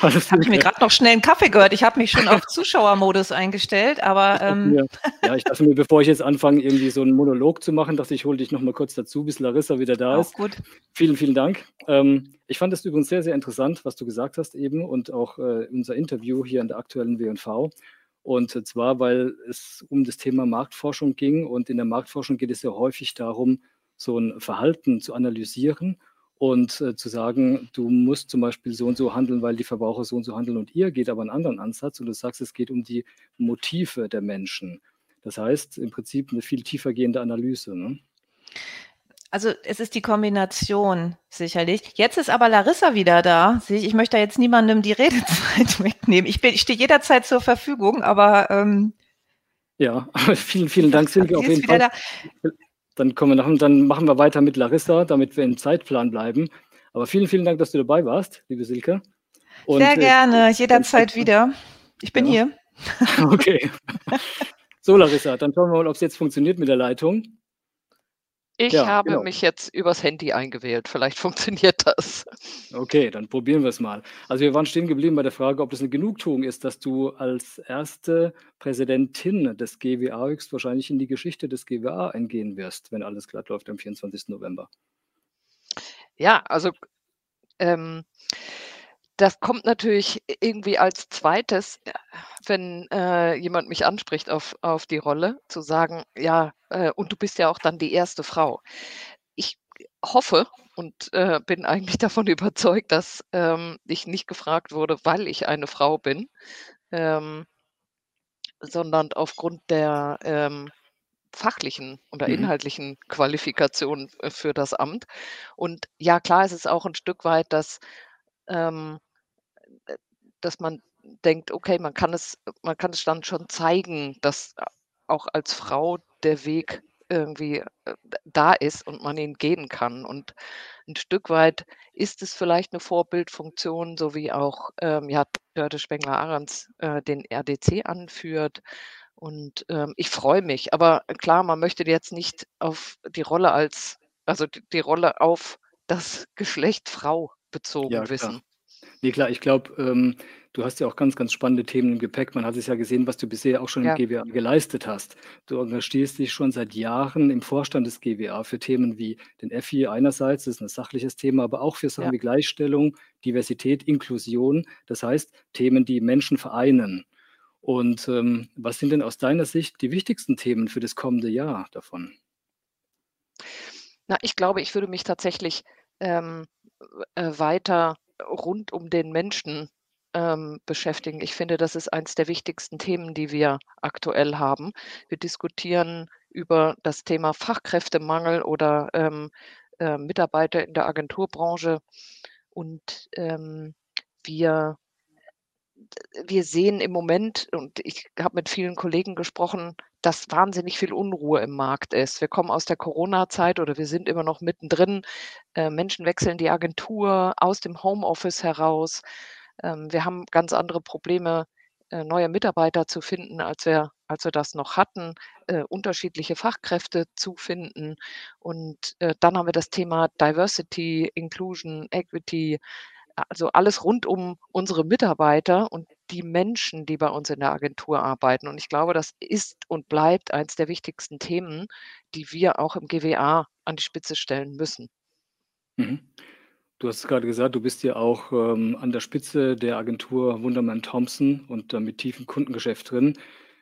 Habe ich mir gerade noch schnell einen Kaffee gehört. Ich habe mich schon auf Zuschauermodus eingestellt, aber. Ähm. Ja, ich dachte mir, bevor ich jetzt anfange, irgendwie so einen Monolog zu machen, dass ich hole dich noch mal kurz dazu, bis Larissa wieder da ist. Auch gut. Vielen, vielen Dank. Ähm, ich fand es übrigens sehr, sehr interessant, was du gesagt hast eben und auch äh, unser Interview hier in der aktuellen W&V. Und zwar, weil es um das Thema Marktforschung ging und in der Marktforschung geht es ja häufig darum, so ein Verhalten zu analysieren und äh, zu sagen, du musst zum Beispiel so und so handeln, weil die Verbraucher so und so handeln und ihr geht aber einen anderen Ansatz und du sagst, es geht um die Motive der Menschen. Das heißt im Prinzip eine viel tiefer gehende Analyse. Ne? Also es ist die Kombination sicherlich. Jetzt ist aber Larissa wieder da. Ich möchte jetzt niemandem die Redezeit wegnehmen. Ich, ich stehe jederzeit zur Verfügung, aber ähm, ja, vielen, vielen Dank, Silke, auf jeden Fall. Da. Dann, kommen wir nach, dann machen wir weiter mit Larissa, damit wir im Zeitplan bleiben. Aber vielen, vielen Dank, dass du dabei warst, liebe Silke. Und, Sehr äh, gerne, jederzeit wieder. Ich bin ja. hier. Okay. So, Larissa, dann schauen wir mal, ob es jetzt funktioniert mit der Leitung. Ich ja, habe genau. mich jetzt übers Handy eingewählt. Vielleicht funktioniert das. Okay, dann probieren wir es mal. Also wir waren stehen geblieben bei der Frage, ob das eine Genugtuung ist, dass du als erste Präsidentin des GWA höchstwahrscheinlich in die Geschichte des GWA eingehen wirst, wenn alles glatt läuft am 24. November. Ja, also ähm, das kommt natürlich irgendwie als Zweites, äh, wenn äh, jemand mich anspricht auf, auf die Rolle, zu sagen, ja, äh, und du bist ja auch dann die erste Frau. Ich hoffe und äh, bin eigentlich davon überzeugt, dass ähm, ich nicht gefragt wurde, weil ich eine Frau bin, ähm, sondern aufgrund der ähm, fachlichen oder mhm. inhaltlichen Qualifikation äh, für das Amt. Und ja, klar ist es auch ein Stück weit, dass ähm, äh, dass man denkt, okay, man kann es man kann es dann schon zeigen, dass auch als Frau der Weg irgendwie, äh, da ist und man ihn gehen kann. Und ein Stück weit ist es vielleicht eine Vorbildfunktion, so wie auch, ähm, ja, Dörte Spengler-Ahrens, äh, den RDC anführt. Und, ähm, ich freue mich. Aber klar, man möchte jetzt nicht auf die Rolle als also die Rolle auf das Geschlecht Frau bezogen Ja, klar. wissen. Nee, klar, ich glaube, ähm, du hast ja auch ganz, ganz spannende Themen im Gepäck. Man hat es ja gesehen, was du bisher auch schon im GWA geleistet hast. Du engagierst dich schon seit Jahren im Vorstand des GWA für Themen wie den FI einerseits, das ist ein sachliches Thema, aber auch für Sachen Ja. wie Gleichstellung, Diversität, Inklusion. Das heißt, Themen, die Menschen vereinen. Und, ähm, was sind denn aus deiner Sicht die wichtigsten Themen für das kommende Jahr davon? Na, ich glaube, ich würde mich tatsächlich, ähm, äh, weiter rund um den Menschen ähm, beschäftigen. Ich finde, das ist eines der wichtigsten Themen, die wir aktuell haben. Wir diskutieren über das Thema Fachkräftemangel oder ähm, äh, Mitarbeiter in der Agenturbranche und ähm, wir wir sehen im Moment, und ich habe mit vielen Kollegen gesprochen, dass wahnsinnig viel Unruhe im Markt ist. Wir kommen aus der Corona-Zeit oder wir sind immer noch mittendrin. Äh, Menschen wechseln die Agentur aus dem Homeoffice heraus. Ähm, wir haben ganz andere Probleme, äh, neue Mitarbeiter zu finden, als wir, als wir das noch hatten, äh, unterschiedliche Fachkräfte zu finden. Und äh, dann haben wir das Thema Diversity, Inclusion, Equity, also alles rund um unsere Mitarbeiter und die Menschen, die bei uns in der Agentur arbeiten. Und ich glaube, das ist und bleibt eines der wichtigsten Themen, die wir auch im GWA an die Spitze stellen müssen. Mhm. Du hast gerade gesagt, du bist ja auch ähm, an der Spitze der Agentur Wunderman Thompson und äh, mit tiefem Kundengeschäft drin.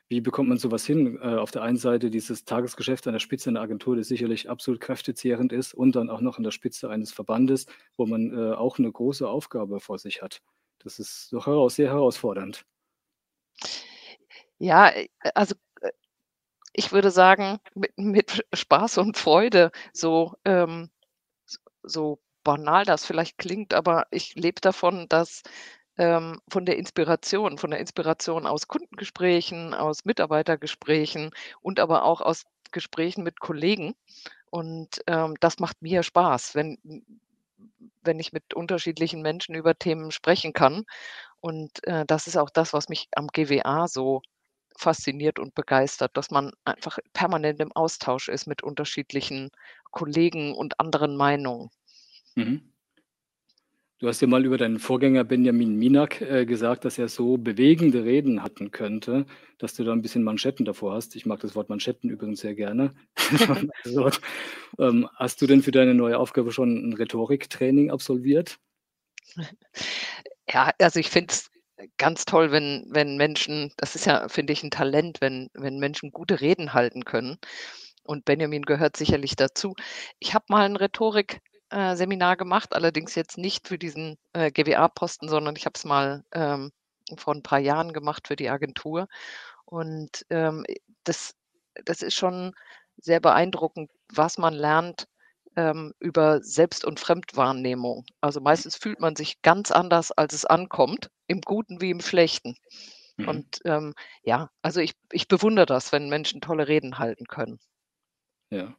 Wie bekommt man sowas hin? Äh, auf der einen Seite dieses Tagesgeschäft an der Spitze einer Agentur, das sicherlich absolut kräftezehrend ist und dann auch noch an der Spitze eines Verbandes, wo man äh, auch eine große Aufgabe vor sich hat. Das ist doch heraus sehr herausfordernd. Ja, äh, also ich würde sagen, mit, mit Spaß und Freude, so, ähm, so banal das vielleicht klingt, aber ich lebe davon, dass ähm, von der Inspiration, von der Inspiration aus Kundengesprächen, aus Mitarbeitergesprächen und aber auch aus Gesprächen mit Kollegen. Und ähm, das macht mir Spaß, wenn, wenn ich mit unterschiedlichen Menschen über Themen sprechen kann. Und äh, das ist auch das, was mich am GWA so fasziniert und begeistert, dass man einfach permanent im Austausch ist mit unterschiedlichen Kollegen und anderen Meinungen. Mhm. Du hast ja mal über deinen Vorgänger Benjamin Minak äh, gesagt, dass er so bewegende Reden hatten könnte, dass du da ein bisschen Manschetten davor hast. Ich mag das Wort Manschetten übrigens sehr gerne. ähm, hast du denn für deine neue Aufgabe schon ein Rhetoriktraining absolviert? Ja, also ich finde es ganz toll, wenn, wenn Menschen, das ist ja, finde ich, ein Talent, wenn, wenn Menschen gute Reden halten können. Und Benjamin gehört sicherlich dazu. Ich habe mal ein Rhetorik äh, Seminar gemacht, allerdings jetzt nicht für diesen äh, GWA-Posten, sondern ich habe es mal ähm, vor ein paar Jahren gemacht für die Agentur. Und ähm, das, das ist schon sehr beeindruckend, was man lernt ähm, über Selbst- und Fremdwahrnehmung. Also meistens fühlt man sich ganz anders, als es ankommt, im Guten wie im Schlechten. Mhm. Und ähm, ja, also ich, ich bewundere das, wenn Menschen tolle Reden halten können. Ja.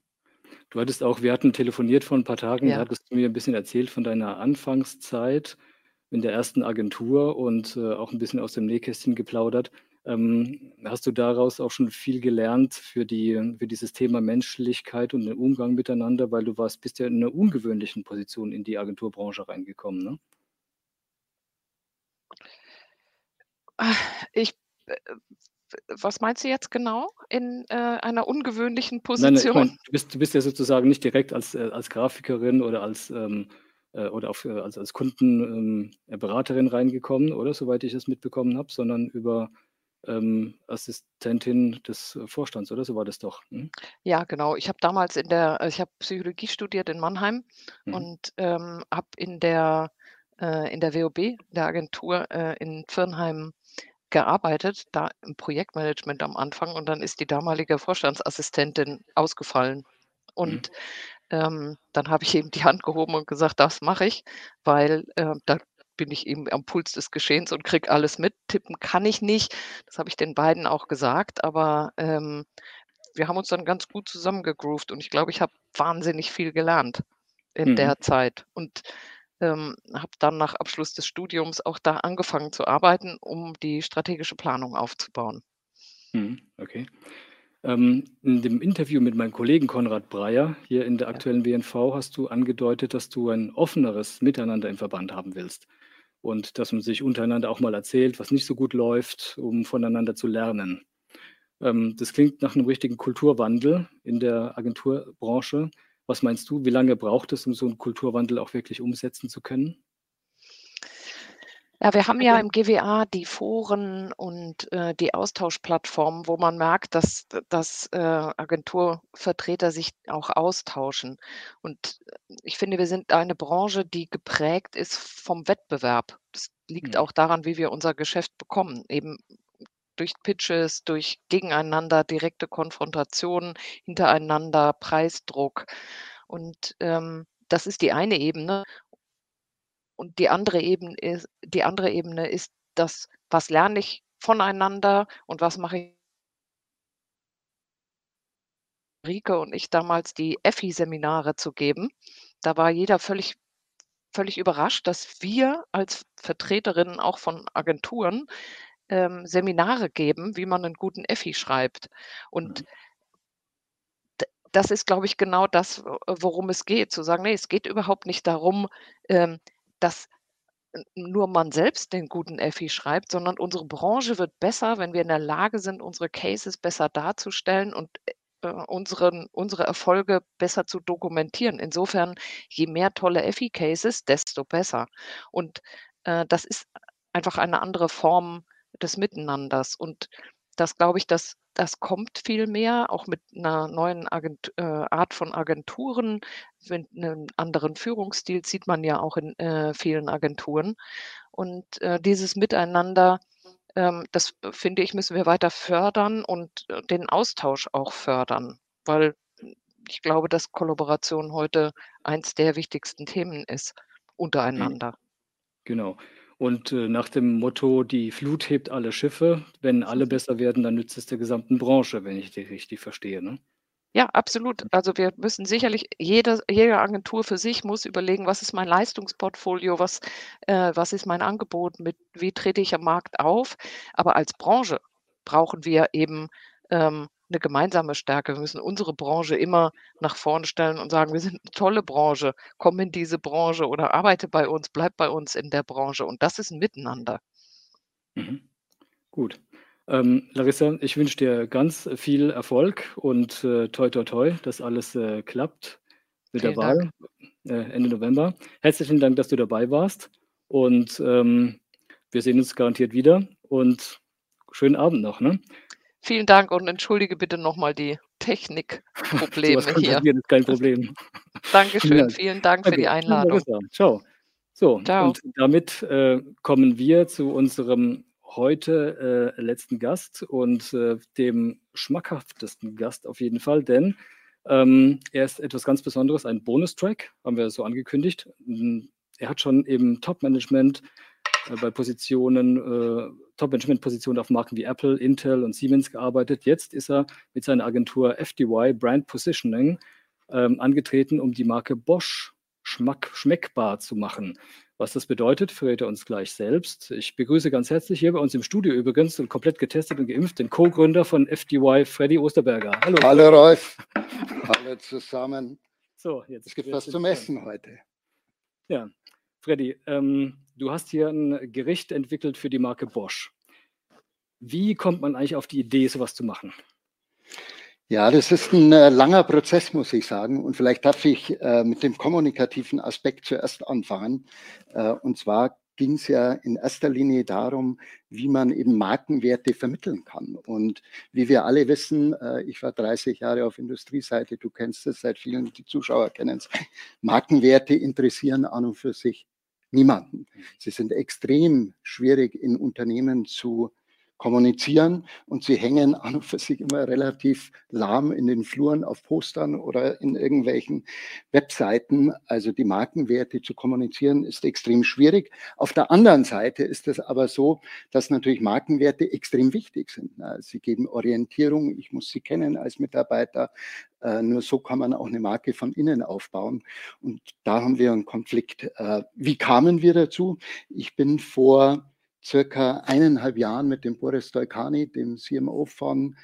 Du hattest auch wir hatten telefoniert vor ein paar Tagen, da hattest du mir ein bisschen erzählt von deiner Anfangszeit in der ersten Agentur und äh, auch ein bisschen aus dem Nähkästchen geplaudert. Ähm, hast du daraus auch schon viel gelernt für, die, für dieses Thema Menschlichkeit und den Umgang miteinander, weil du warst, bist ja in einer ungewöhnlichen Position in die Agenturbranche reingekommen, ne? Ah, ich, äh, was meinst du jetzt genau in äh, einer ungewöhnlichen Position? Nein, nein, du, bist, du bist ja sozusagen nicht direkt als, äh, als Grafikerin oder als ähm, äh, oder auf, äh, also als Kundenberaterin ähm, reingekommen, oder soweit ich es mitbekommen habe, sondern über ähm, Assistentin des Vorstands, oder so war das doch. Hm? Ja, genau. Ich habe damals in der, ich habe Psychologie studiert in Mannheim mhm. und ähm, habe in der äh, in der WOB, der Agentur äh, in Firnheim gearbeitet, da im Projektmanagement am Anfang und dann ist die damalige Vorstandsassistentin ausgefallen. Und mhm. ähm, dann habe ich eben die Hand gehoben und gesagt, das mache ich, weil äh, da bin ich eben am Puls des Geschehens und kriege alles mit. Tippen kann ich nicht. Das habe ich den beiden auch gesagt, aber ähm, wir haben uns dann ganz gut zusammengegroovt und ich glaube, ich habe wahnsinnig viel gelernt in mhm. der Zeit. Und ähm, habe dann nach Abschluss des Studiums auch da angefangen zu arbeiten, um die strategische Planung aufzubauen. Mhm, okay. Ähm, in dem Interview mit meinem Kollegen Konrad Breyer hier in der aktuellen WNV hast du angedeutet, dass du ein offeneres Miteinander im Verband haben willst und dass man sich untereinander auch mal erzählt, was nicht so gut läuft, um voneinander zu lernen. Ähm, das klingt nach einem richtigen Kulturwandel in der Agenturbranche. Was meinst du, wie lange braucht es, um so einen Kulturwandel auch wirklich umsetzen zu können? Ja, wir haben ja im GWA die Foren und äh, die Austauschplattformen, wo man merkt, dass, dass äh, Agenturvertreter sich auch austauschen. Und ich finde, wir sind eine Branche, die geprägt ist vom Wettbewerb. Das liegt mhm. auch daran, wie wir unser Geschäft bekommen. Eben durch Pitches, durch Gegeneinander, direkte Konfrontationen hintereinander, Preisdruck. Und ähm, das ist die eine Ebene. Und die andere Ebene ist, die andere Ebene ist das, was lerne ich voneinander und was mache ich Rike und ich damals die EFI-Seminare zu geben. Da war jeder völlig, völlig überrascht, dass wir als Vertreterinnen auch von Agenturen ähm, Seminare geben, wie man einen guten Effi schreibt. Und mhm. das ist, glaube ich, genau das, worum es geht. Zu sagen, nee, es geht überhaupt nicht darum, ähm, dass nur man selbst den guten Effi schreibt, sondern unsere Branche wird besser, wenn wir in der Lage sind, unsere Cases besser darzustellen und äh, unseren, unsere Erfolge besser zu dokumentieren. Insofern, je mehr tolle Effi-Cases, desto besser. Und äh, das ist einfach eine andere Form des Miteinanders. Und das glaube ich, das, das kommt viel mehr, auch mit einer neuen Agent, äh, Art von Agenturen, mit einem anderen Führungsstil sieht man ja auch in äh, vielen Agenturen. Und äh, dieses Miteinander, ähm, das finde ich, müssen wir weiter fördern und äh, den Austausch auch fördern, weil ich glaube, dass Kollaboration heute eins der wichtigsten Themen ist mhm. untereinander. Genau. Und äh, nach dem Motto, die Flut hebt alle Schiffe, wenn alle besser werden, dann nützt es der gesamten Branche, wenn ich die richtig verstehe. Ne? Ja, absolut. Also wir müssen sicherlich, jede, jede Agentur für sich muss überlegen, was ist mein Leistungsportfolio, was, äh, was ist mein Angebot, mit, wie trete ich am Markt auf. Aber als Branche brauchen wir eben ähm, eine gemeinsame Stärke. Wir müssen unsere Branche immer nach vorne stellen und sagen, wir sind eine tolle Branche, komm in diese Branche oder arbeite bei uns, bleib bei uns in der Branche. Und das ist ein Miteinander. Mhm. Gut. Ähm, Larissa, ich wünsche dir ganz viel Erfolg und äh, toi toi toi, dass alles äh, klappt mit Vielen der Wahl äh, Ende November. Herzlichen Dank, dass du dabei warst und ähm, wir sehen uns garantiert wieder und schönen Abend noch. Ne? Vielen Dank und entschuldige bitte nochmal die Technikprobleme hier. Ist kein Problem. Dankeschön, ja. vielen Dank für die Einladung. Ciao. So, Ciao. und damit äh, kommen wir zu unserem heute äh, letzten Gast und äh, dem schmackhaftesten Gast auf jeden Fall, denn ähm, er ist etwas ganz Besonderes, ein Bonustrack, haben wir so angekündigt. Er hat schon im Top-Management äh, bei Positionen, äh, Top-Management-Positionen auf Marken wie Apple, Intel und Siemens gearbeitet. Jetzt ist er mit seiner Agentur FDY Brand Positioning ähm, angetreten, um die Marke Bosch schmack, schmeckbar zu machen. Was das bedeutet, verrät er uns gleich selbst. Ich begrüße ganz herzlich hier bei uns im Studio übrigens und komplett getestet und geimpft den Co-Gründer von FDY, Freddy Osterberger. Hallo. Hallo Rolf. Hallo zusammen. So, jetzt es gibt was zum Essen heute. Ja, Freddy, ähm, du hast hier ein Gericht entwickelt für die Marke Bosch. Wie kommt man eigentlich auf die Idee, sowas zu machen? Ja, das ist ein äh, langer Prozess, muss ich sagen. Und vielleicht darf ich äh, mit dem kommunikativen Aspekt zuerst anfangen. Äh, und zwar ging es ja in erster Linie darum, wie man eben Markenwerte vermitteln kann. Und wie wir alle wissen, äh, ich war 30 Jahre auf Industrieseite, du kennst es seit vielen, die Zuschauer kennen es. Markenwerte interessieren an und für sich niemanden. Sie sind extrem schwierig in Unternehmen zu kommunizieren und sie hängen an und für sich immer relativ lahm in den Fluren auf Postern oder in irgendwelchen Webseiten. Also die Markenwerte zu kommunizieren ist extrem schwierig. Auf der anderen Seite ist es aber so, dass natürlich Markenwerte extrem wichtig sind. Sie geben Orientierung. Ich muss sie kennen als Mitarbeiter. Äh, nur so kann man auch eine Marke von innen aufbauen. Und da haben wir einen Konflikt. Äh, wie kamen wir dazu? Ich bin vor circa eineinhalb Jahren mit dem Boris Dolkani, dem CMO von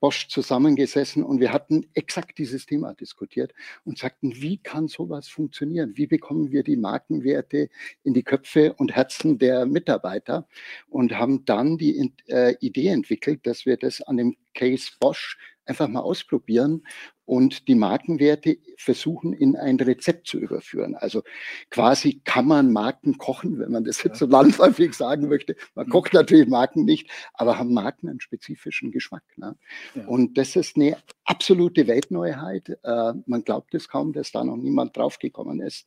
Bosch, zusammengesessen und wir hatten exakt dieses Thema diskutiert und sagten, wie kann sowas funktionieren? Wie bekommen wir die Markenwerte in die Köpfe und Herzen der Mitarbeiter? Und haben dann die äh, Idee entwickelt, dass wir das an dem Case Bosch einfach mal ausprobieren und die Markenwerte versuchen in ein Rezept zu überführen. Also quasi kann man Marken kochen, wenn man das jetzt so landläufig sagen möchte. Man kocht natürlich Marken nicht, aber haben Marken einen spezifischen Geschmack. Ne? Ja. Und das ist eine absolute Weltneuheit. Äh, man glaubt es kaum, dass da noch niemand draufgekommen ist.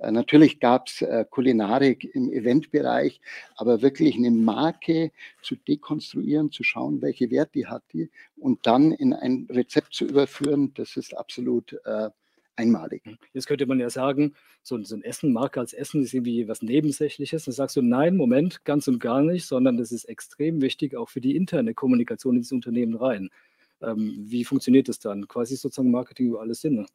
Äh, natürlich gab es äh, Kulinarik im Eventbereich, aber wirklich eine Marke zu dekonstruieren, zu schauen, welche Werte hat die und dann in ein Rezept zu überführen, das ist absolut äh, einmalig. Jetzt könnte man ja sagen, so, so ein Essen, Marke als Essen ist irgendwie was Nebensächliches. Dann sagst du, nein, Moment, ganz und gar nicht, sondern das ist extrem wichtig auch für die interne Kommunikation ins Unternehmen rein. Ähm, wie funktioniert das dann? Quasi sozusagen Marketing über alle Sinne.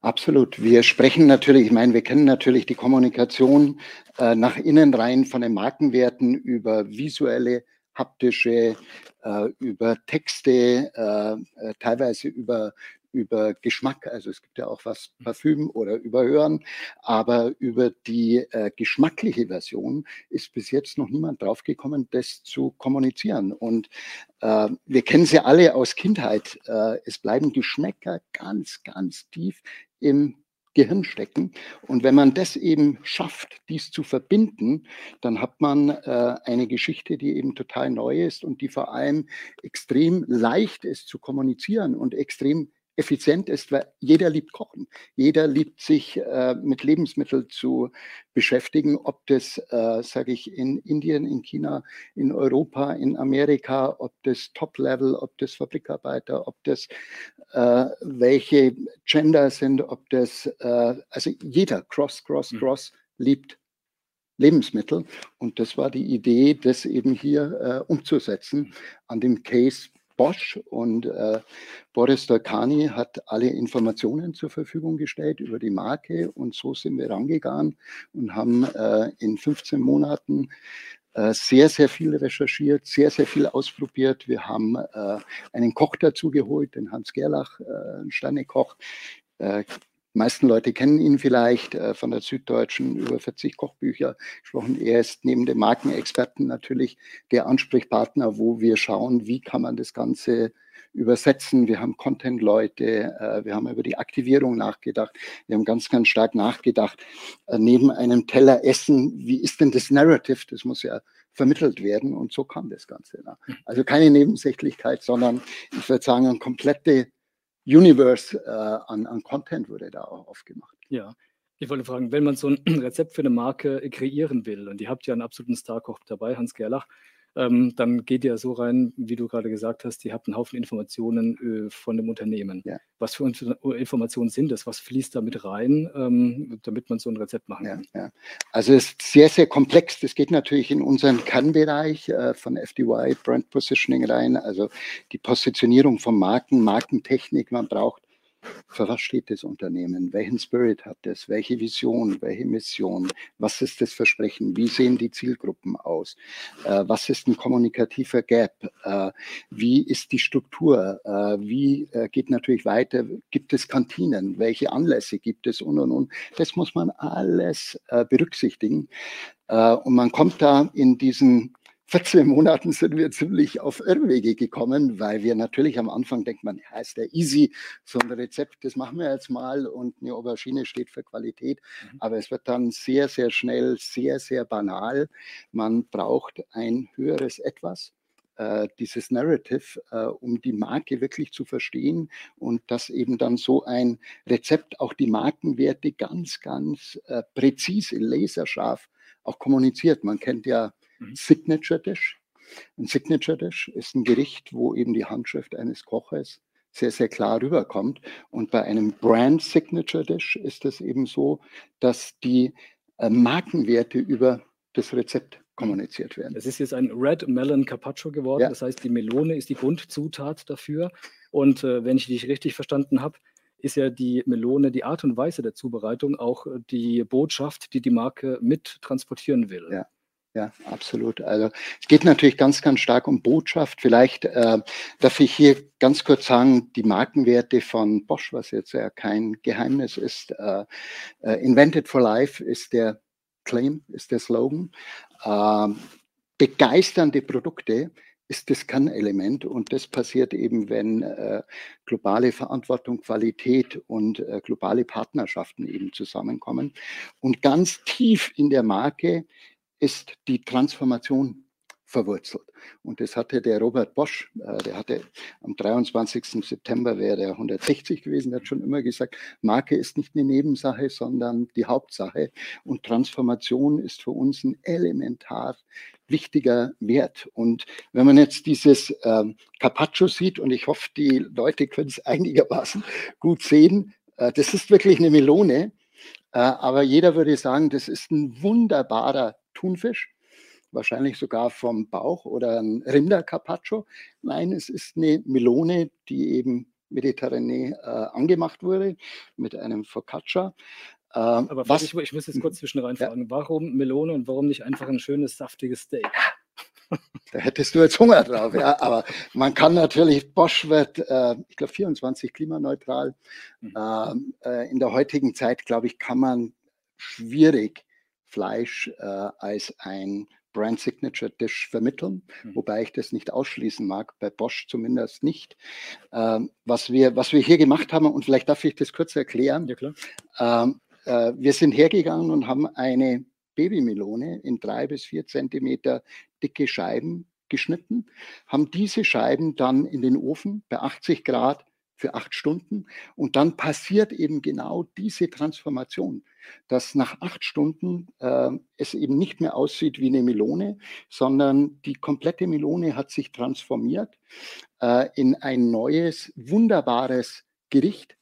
Absolut. Wir sprechen natürlich, ich meine, wir kennen natürlich die Kommunikation äh, nach innen rein von den Markenwerten über visuelle, haptische, äh, über Texte, äh, äh teilweise über, über Geschmack, also es gibt ja auch was mhm. Parfüm oder Überhören, aber über die äh, geschmackliche Version ist bis jetzt noch niemand draufgekommen, das zu kommunizieren. Und äh, wir kennen sie alle aus Kindheit. Äh, es bleiben Geschmäcker ganz, ganz tief im Gehirn stecken. Und wenn man das eben schafft, dies zu verbinden, dann hat man äh, eine Geschichte, die eben total neu ist und die vor allem extrem leicht ist zu kommunizieren und extrem effizient ist, weil jeder liebt Kochen. Jeder liebt sich äh, mit Lebensmitteln zu beschäftigen, ob das, äh, sage ich, in Indien, in China, in Europa, in Amerika, ob das Top-Level, ob das Fabrikarbeiter, ob das äh, welche Gender sind, ob das, äh, also jeder, cross, cross, mhm. cross, liebt Lebensmittel. Und das war die Idee, das eben hier äh, umzusetzen an dem Case Bosch und äh, Boris Dolkani hat alle Informationen zur Verfügung gestellt über die Marke und so sind wir rangegangen und haben äh, in 15 Monaten äh, sehr, sehr viel recherchiert, sehr, sehr viel ausprobiert. Wir haben äh, einen Koch dazu geholt, den Hans Gerlach, äh, ein Sternekoch, die meisten Leute kennen ihn vielleicht äh, von der Süddeutschen, über 40 Kochbücher gesprochen. Er ist neben dem Markenexperten natürlich der Ansprechpartner, wo wir schauen, wie kann man das Ganze übersetzen. Wir haben Content-Leute, äh, wir haben über die Aktivierung nachgedacht. Wir haben ganz, ganz stark nachgedacht, äh, neben einem Teller Essen, wie ist denn das Narrative? Das muss ja vermittelt werden und so kam das Ganze. Ne? Also keine Nebensächlichkeit, sondern ich würde sagen, eine komplette Universe äh, an, an Content wurde da auch aufgemacht. Ja, ich wollte fragen, wenn man so ein Rezept für eine Marke kreieren will, und ihr habt ja einen absoluten Starkoch dabei, Hans Gerlach, ähm, dann geht ihr so rein, wie du gerade gesagt hast, ihr habt einen Haufen Informationen äh, von dem Unternehmen. Ja. Was für Informationen sind das? Was fließt da mit rein, ähm, damit man so ein Rezept machen kann? Ja. Also es ist sehr, sehr komplex. Das geht natürlich in unseren Kernbereich äh, von FDY, Brand Positioning rein, also die Positionierung von Marken, Markentechnik. Man braucht für was steht das Unternehmen? Welchen Spirit hat es? Welche Vision? Welche Mission? Was ist das Versprechen? Wie sehen die Zielgruppen aus? Äh, was ist ein kommunikativer Gap? Äh, wie ist die Struktur? Äh, wie äh, geht natürlich weiter? Gibt es Kantinen? Welche Anlässe gibt es? Und, und, und. Das muss man alles äh, berücksichtigen. Äh, und man kommt da in diesen 14 Monaten sind wir ziemlich auf Irrwege gekommen, weil wir natürlich am Anfang denkt man, ja, ist der easy, so ein Rezept, das machen wir jetzt mal und eine Aubergine steht für Qualität. Mhm. Aber es wird dann sehr, sehr schnell, sehr, sehr banal. Man braucht ein höheres Etwas. Äh, dieses Narrative, äh, um die Marke wirklich zu verstehen und dass eben dann so ein Rezept auch die Markenwerte ganz, ganz äh, präzise, laserscharf auch kommuniziert. Man kennt ja. Signature Dish. Ein Signature Dish ist ein Gericht, wo eben die Handschrift eines Koches sehr, sehr klar rüberkommt. Und bei einem Brand Signature Dish ist es eben so, dass die äh, Markenwerte über das Rezept kommuniziert werden. Es ist jetzt ein Red Melon Carpaccio geworden. Ja. Das heißt, die Melone ist die Grundzutat dafür. Und äh, wenn ich dich richtig verstanden habe, ist ja die Melone, die Art und Weise der Zubereitung auch die Botschaft, die die Marke mit transportieren will. Ja. Ja, absolut. Also es geht natürlich ganz, ganz stark um Botschaft. Vielleicht äh, darf ich hier ganz kurz sagen, die Markenwerte von Bosch, was jetzt ja kein Geheimnis ist, äh, äh, Invented for Life ist der Claim, ist der Slogan. Äh, begeisternde Produkte ist das Kernelement und das passiert eben, wenn äh, globale Verantwortung, Qualität und äh, globale Partnerschaften eben zusammenkommen. Und ganz tief in der Marke ist die Transformation verwurzelt. Und das hatte der Robert Bosch, äh, der hatte am 23. September wäre er 160 gewesen, der hat schon immer gesagt, Marke ist nicht eine Nebensache, sondern die Hauptsache. Und Transformation ist für uns ein elementar wichtiger Wert. Und wenn man jetzt dieses äh, Carpaccio sieht, und ich hoffe, die Leute können es einigermaßen gut sehen, äh, das ist wirklich eine Melone. Äh, aber jeder würde sagen, das ist ein wunderbarer Thunfisch, wahrscheinlich sogar vom Bauch oder ein Rindercarpaccio. Nein, es ist eine Melone, die eben mediterranee äh, angemacht wurde mit einem Focaccia. Ähm, Aber was, ich, ich muss jetzt kurz zwischen reinfragen. Ja. Warum Melone und warum nicht einfach ein schönes, saftiges Steak? Da hättest du jetzt Hunger drauf, ja. Aber man kann natürlich, Bosch wird, äh, ich glaube, 24 klimaneutral. Mhm. Ähm, äh, in der heutigen Zeit, glaube ich, kann man schwierig Fleisch äh, als ein Brand Signature Dish vermitteln, mhm. wobei ich das nicht ausschließen mag, bei Bosch zumindest nicht. Ähm, was, wir, was wir hier gemacht haben, und vielleicht darf ich das kurz erklären. Ja. Ähm, äh, wir sind hergegangen und haben eine Babymelone in drei bis vier Zentimeter dicke Scheiben geschnitten, haben diese Scheiben dann in den Ofen bei 80 Grad für acht Stunden. Und dann passiert eben genau diese Transformation, dass nach acht Stunden äh, es eben nicht mehr aussieht wie eine Melone, sondern die komplette Melone hat sich transformiert äh, in ein neues, wunderbares Gericht.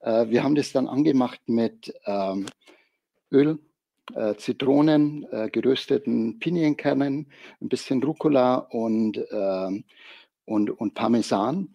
Äh, wir haben das dann angemacht mit ähm, Öl, äh, Zitronen, äh, gerösteten Pinienkernen, ein bisschen Rucola und, äh, und, und Parmesan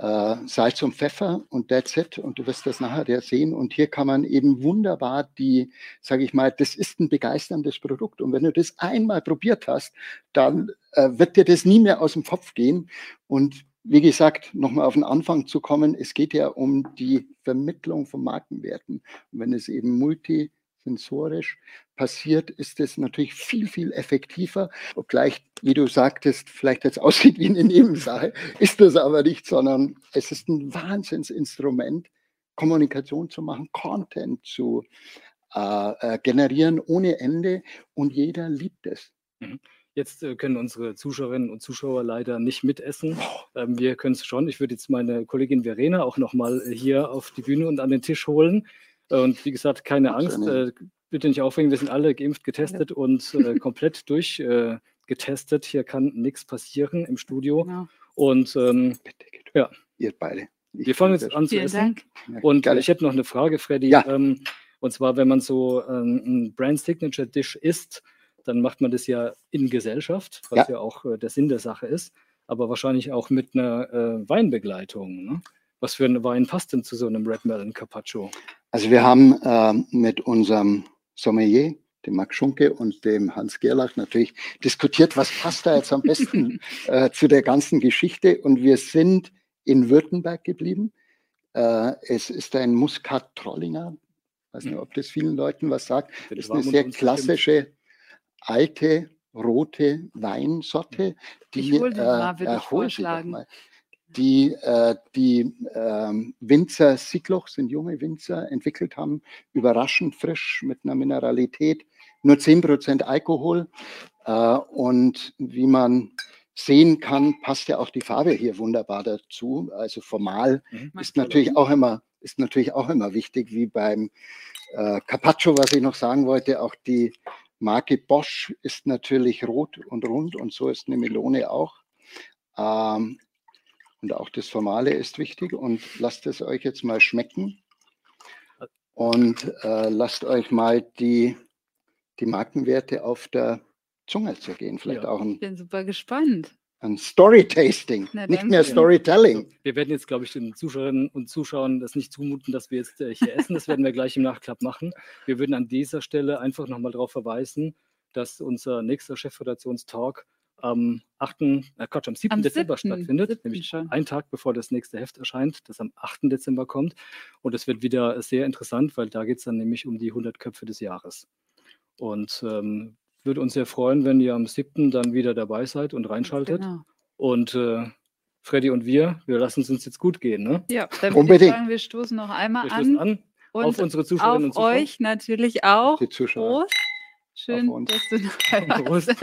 äh, Salz und Pfeffer und that's it. Und du wirst das nachher ja sehen. Und hier kann man eben wunderbar die, sage ich mal, das ist ein begeisterndes Produkt. Und wenn du das einmal probiert hast, dann äh, wird dir das nie mehr aus dem Kopf gehen. Und wie gesagt, nochmal auf den Anfang zu kommen, es geht ja um die Vermittlung von Markenwerten. Und wenn es eben multi sensorisch passiert, ist es natürlich viel, viel effektiver. Obgleich, wie du sagtest, vielleicht jetzt aussieht wie eine Nebensache, ist das aber nicht, sondern es ist ein Wahnsinnsinstrument, Kommunikation zu machen, Content zu äh, äh generieren ohne Ende und jeder liebt es. Mhm. Jetzt äh, können unsere Zuschauerinnen und Zuschauer leider nicht mitessen. Ähm, wir können es schon. Ich würde jetzt meine Kollegin Verena auch nochmal hier auf die Bühne und an den Tisch holen. Und wie gesagt, keine Angst, äh, bitte nicht aufregen, wir sind alle geimpft, getestet ja. und äh, komplett durchgetestet. Äh, Hier kann nichts passieren im Studio. Genau. Und ähm, bitte, bitte. ja. Ihr beide. Ich wir fangen jetzt an zu essen. Dank. Und ja, ich hätte noch eine Frage, Freddy. Ja. Ähm, und zwar, wenn man so ähm, ein Brand Signature Dish isst, dann macht man das ja in Gesellschaft, was ja, ja auch äh, der Sinn der Sache ist, aber wahrscheinlich auch mit einer äh, Weinbegleitung. Ne? Was für ein Wein passt denn zu so einem Red Melon Carpaccio? Also wir haben äh, mit unserem Sommelier, dem Max Schunke und dem Hans Gerlach natürlich diskutiert, was passt da jetzt am besten äh, zu der ganzen Geschichte. Und wir sind in Württemberg geblieben. Äh, es ist ein Muskat-Trollinger. Ich weiß nicht, ob das vielen Leuten was sagt. Das ist eine sehr klassische, alte, rote Weinsorte. Die, ich hol die mal, würde ich vorschlagen die äh, die äh, Winzer Siegloch, sind junge Winzer, entwickelt haben, überraschend frisch mit einer Mineralität, nur 10% Alkohol. Äh, und wie man sehen kann, passt ja auch die Farbe hier wunderbar dazu. Also formal mhm. ist natürlich auch immer ist natürlich auch immer wichtig, wie beim äh, Carpaccio, was ich noch sagen wollte, auch die Marke Bosch ist natürlich rot und rund und so ist eine Melone auch. Ähm, und auch das Formale ist wichtig und lasst es euch jetzt mal schmecken und äh, lasst euch mal die, die Markenwerte auf der Zunge zergehen. Vielleicht ja. auch ein, ich bin super gespannt. Ein Story-Tasting, nicht mehr Storytelling. Also, wir werden jetzt, glaube ich, den Zuschauerinnen und Zuschauern das nicht zumuten, dass wir jetzt äh, hier essen. Das werden wir gleich im Nachklapp machen. Wir würden an dieser Stelle einfach nochmal darauf verweisen, dass unser nächster Chefredaktionstalk am 8., äh Quatsch, am 7. Am Dezember 7. stattfindet, 7. nämlich schon. einen Tag bevor das nächste Heft erscheint, das am 8. Dezember kommt. Und es wird wieder sehr interessant, weil da geht es dann nämlich um die 100 Köpfe des Jahres. Und ähm, würde uns sehr freuen, wenn ihr am 7. dann wieder dabei seid und reinschaltet. Genau. Und äh, Freddy und wir, wir lassen es uns jetzt gut gehen. Ne? Ja, dann würde ich sagen, wir stoßen noch einmal wir an. an. Und auf unsere Zuschauerinnen auf und Zuschauer. euch natürlich auch. Die Zuschauer. Prost. Schön, dass du dabei warst.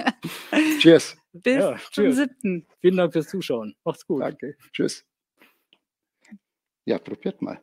Cheers. Bis ja, zum 7. Vielen Dank fürs Zuschauen. Macht's gut. Danke. Tschüss. Ja, probiert mal.